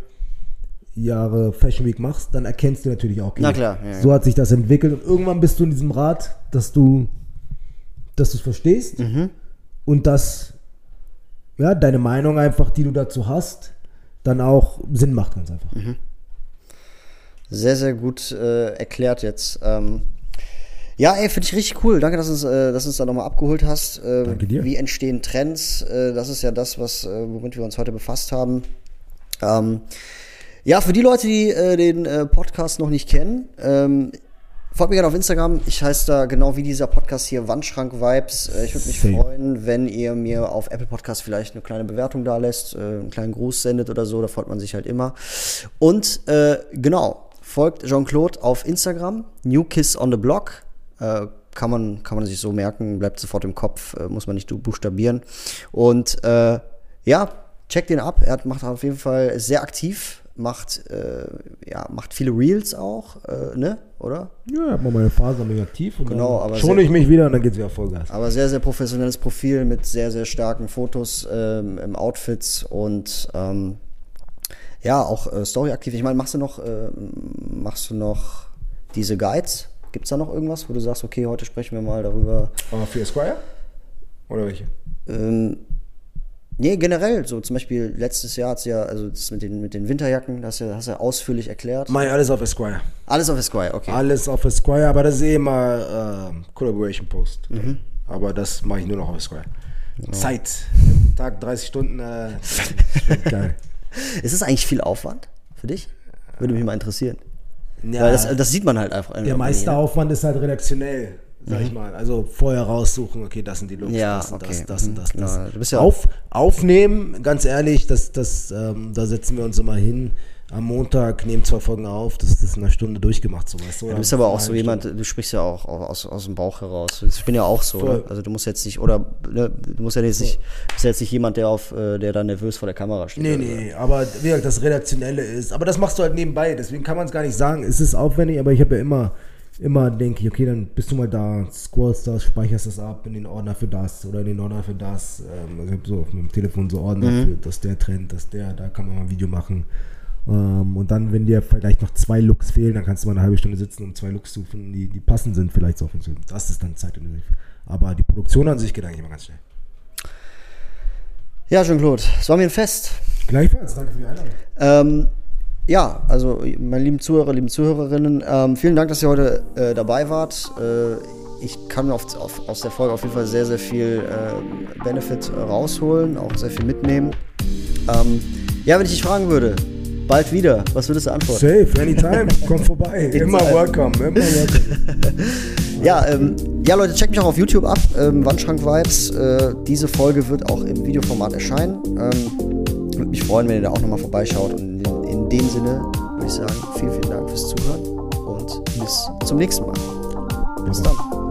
Jahre Fashion Week machst, dann erkennst du natürlich auch, okay, Na klar, ja, so hat sich das entwickelt und irgendwann bist du in diesem Rad, dass du dass du es verstehst Mhm. und dass ja, deine Meinung einfach, die du dazu hast, dann auch Sinn macht ganz einfach. Mhm. Sehr, sehr gut äh, erklärt jetzt. Ähm, ja, ey, finde ich richtig cool. Danke, dass du uns, äh, dass uns da nochmal abgeholt hast. Äh, Danke dir. Wie entstehen Trends? Äh, das ist ja das, was, äh, womit wir uns heute befasst haben. Ähm, ja, für die Leute, die äh, den äh, Podcast noch nicht kennen, ähm, folgt mir gerne auf Instagram. Ich heiße da genau wie dieser Podcast hier Wandschrank Vibes. Äh, ich würde mich Same. freuen, wenn ihr mir auf Apple Podcast vielleicht eine kleine Bewertung da lässt, äh, einen kleinen Gruß sendet oder so. Da freut man sich halt immer. Und äh, genau, folgt Jean-Claude auf Instagram, New Kiss on the Block. Äh, kann man, kann man sich so merken, bleibt sofort im Kopf, muss man nicht buchstabieren. Und ja, checkt den ab. Er macht auf jeden Fall sehr aktiv, macht, äh, ja, macht viele Reels auch, äh, ne? Oder? Ja, ich hab mal meine Phase ich aktiv und Genau, dann aber schone sehr- ich mich wieder und dann geht's wieder Vollgas. Aber sehr, sehr professionelles Profil mit sehr, sehr starken Fotos ähm, im Outfits und ähm, ja, auch äh, Story aktiv. Ich meine, machst du noch, äh, machst du noch diese Guides? Gibt es da noch irgendwas, wo du sagst, okay, heute sprechen wir mal darüber? Aber für Esquire? Oder welche? Ähm, nee, generell, so zum Beispiel letztes Jahr hat ja, also das mit den, mit den Winterjacken, das hast du ja, hast ja ausführlich erklärt. Ich alles auf Esquire. Alles auf Esquire, okay. Alles auf Esquire, aber das ist eh immer ähm, Collaboration Post. Mhm. Aber das mache ich nur noch auf Esquire. Zeit. Tag 30 Stunden. Äh, das geil. Ist es eigentlich viel Aufwand für dich? Würde mich mal interessieren. Ja, Weil das, das sieht man halt einfach. der meiste ne? Aufwand ist halt redaktionell, sag ich mal. Also vorher raussuchen, okay, das sind die Looks, Ja, das und das, okay. das und das, Mhm. das. Ja, ja- Auf, aufnehmen, ganz ehrlich, das, das, ähm, da setzen wir uns immer hin. Am Montag nehmen zwei Folgen auf, das, das ist in einer Stunde durchgemacht, so weißt du. Du bist aber auch so jemand, du sprichst ja auch aus, aus dem Bauch heraus. Ich bin ja auch so. Ne? Also du musst jetzt nicht, oder ne, du musst ja jetzt nicht, bist ja jetzt nicht jemand, der auf, äh, der da nervös vor der Kamera steht. Nee, oder nee, aber wie gesagt, das Redaktionelle ist. Aber das machst du halt nebenbei, deswegen kann man es gar nicht sagen. Es ist aufwendig, aber ich habe ja immer, immer denke ich, okay, dann bist du mal da, scrollst das, speicherst das ab in den Ordner für das oder in den Ordner für das. Ähm, also ich habe so auf meinem Telefon so Ordner Mhm. für das der Trend, das der, da kann man mal ein Video machen. Ähm, und dann, wenn dir vielleicht noch zwei Looks fehlen, dann kannst du mal eine halbe Stunde sitzen, um zwei Looks zu finden, die, die passend sind, vielleicht so. Das ist dann zeitintensiv. Aber die Produktion an sich geht eigentlich immer ganz schnell. Ja, Jean-Claude, es war mir ein Fest. Gleichfalls, danke für die Einladung. Ähm, ja, also meine lieben Zuhörer, lieben Zuhörerinnen, ähm, vielen Dank, dass ihr heute äh, dabei wart. Äh, ich kann auf, auf, aus der Folge auf jeden Fall sehr, sehr viel äh, Benefit rausholen, auch sehr viel mitnehmen. Ähm, ja, wenn ich dich fragen würde, bald wieder, was würdest du antworten? Safe, anytime, komm vorbei. Immer welcome, immer welcome. Ja, ähm, ja, Leute, checkt mich auch auf YouTube ab. Ähm, Wandschrank Vibes. Äh, diese Folge wird auch im Videoformat erscheinen. Ähm, würde mich freuen, wenn ihr da auch nochmal vorbeischaut. Und in, in dem Sinne würde ich sagen, vielen, vielen Dank fürs Zuhören und bis zum nächsten Mal. Bis dann.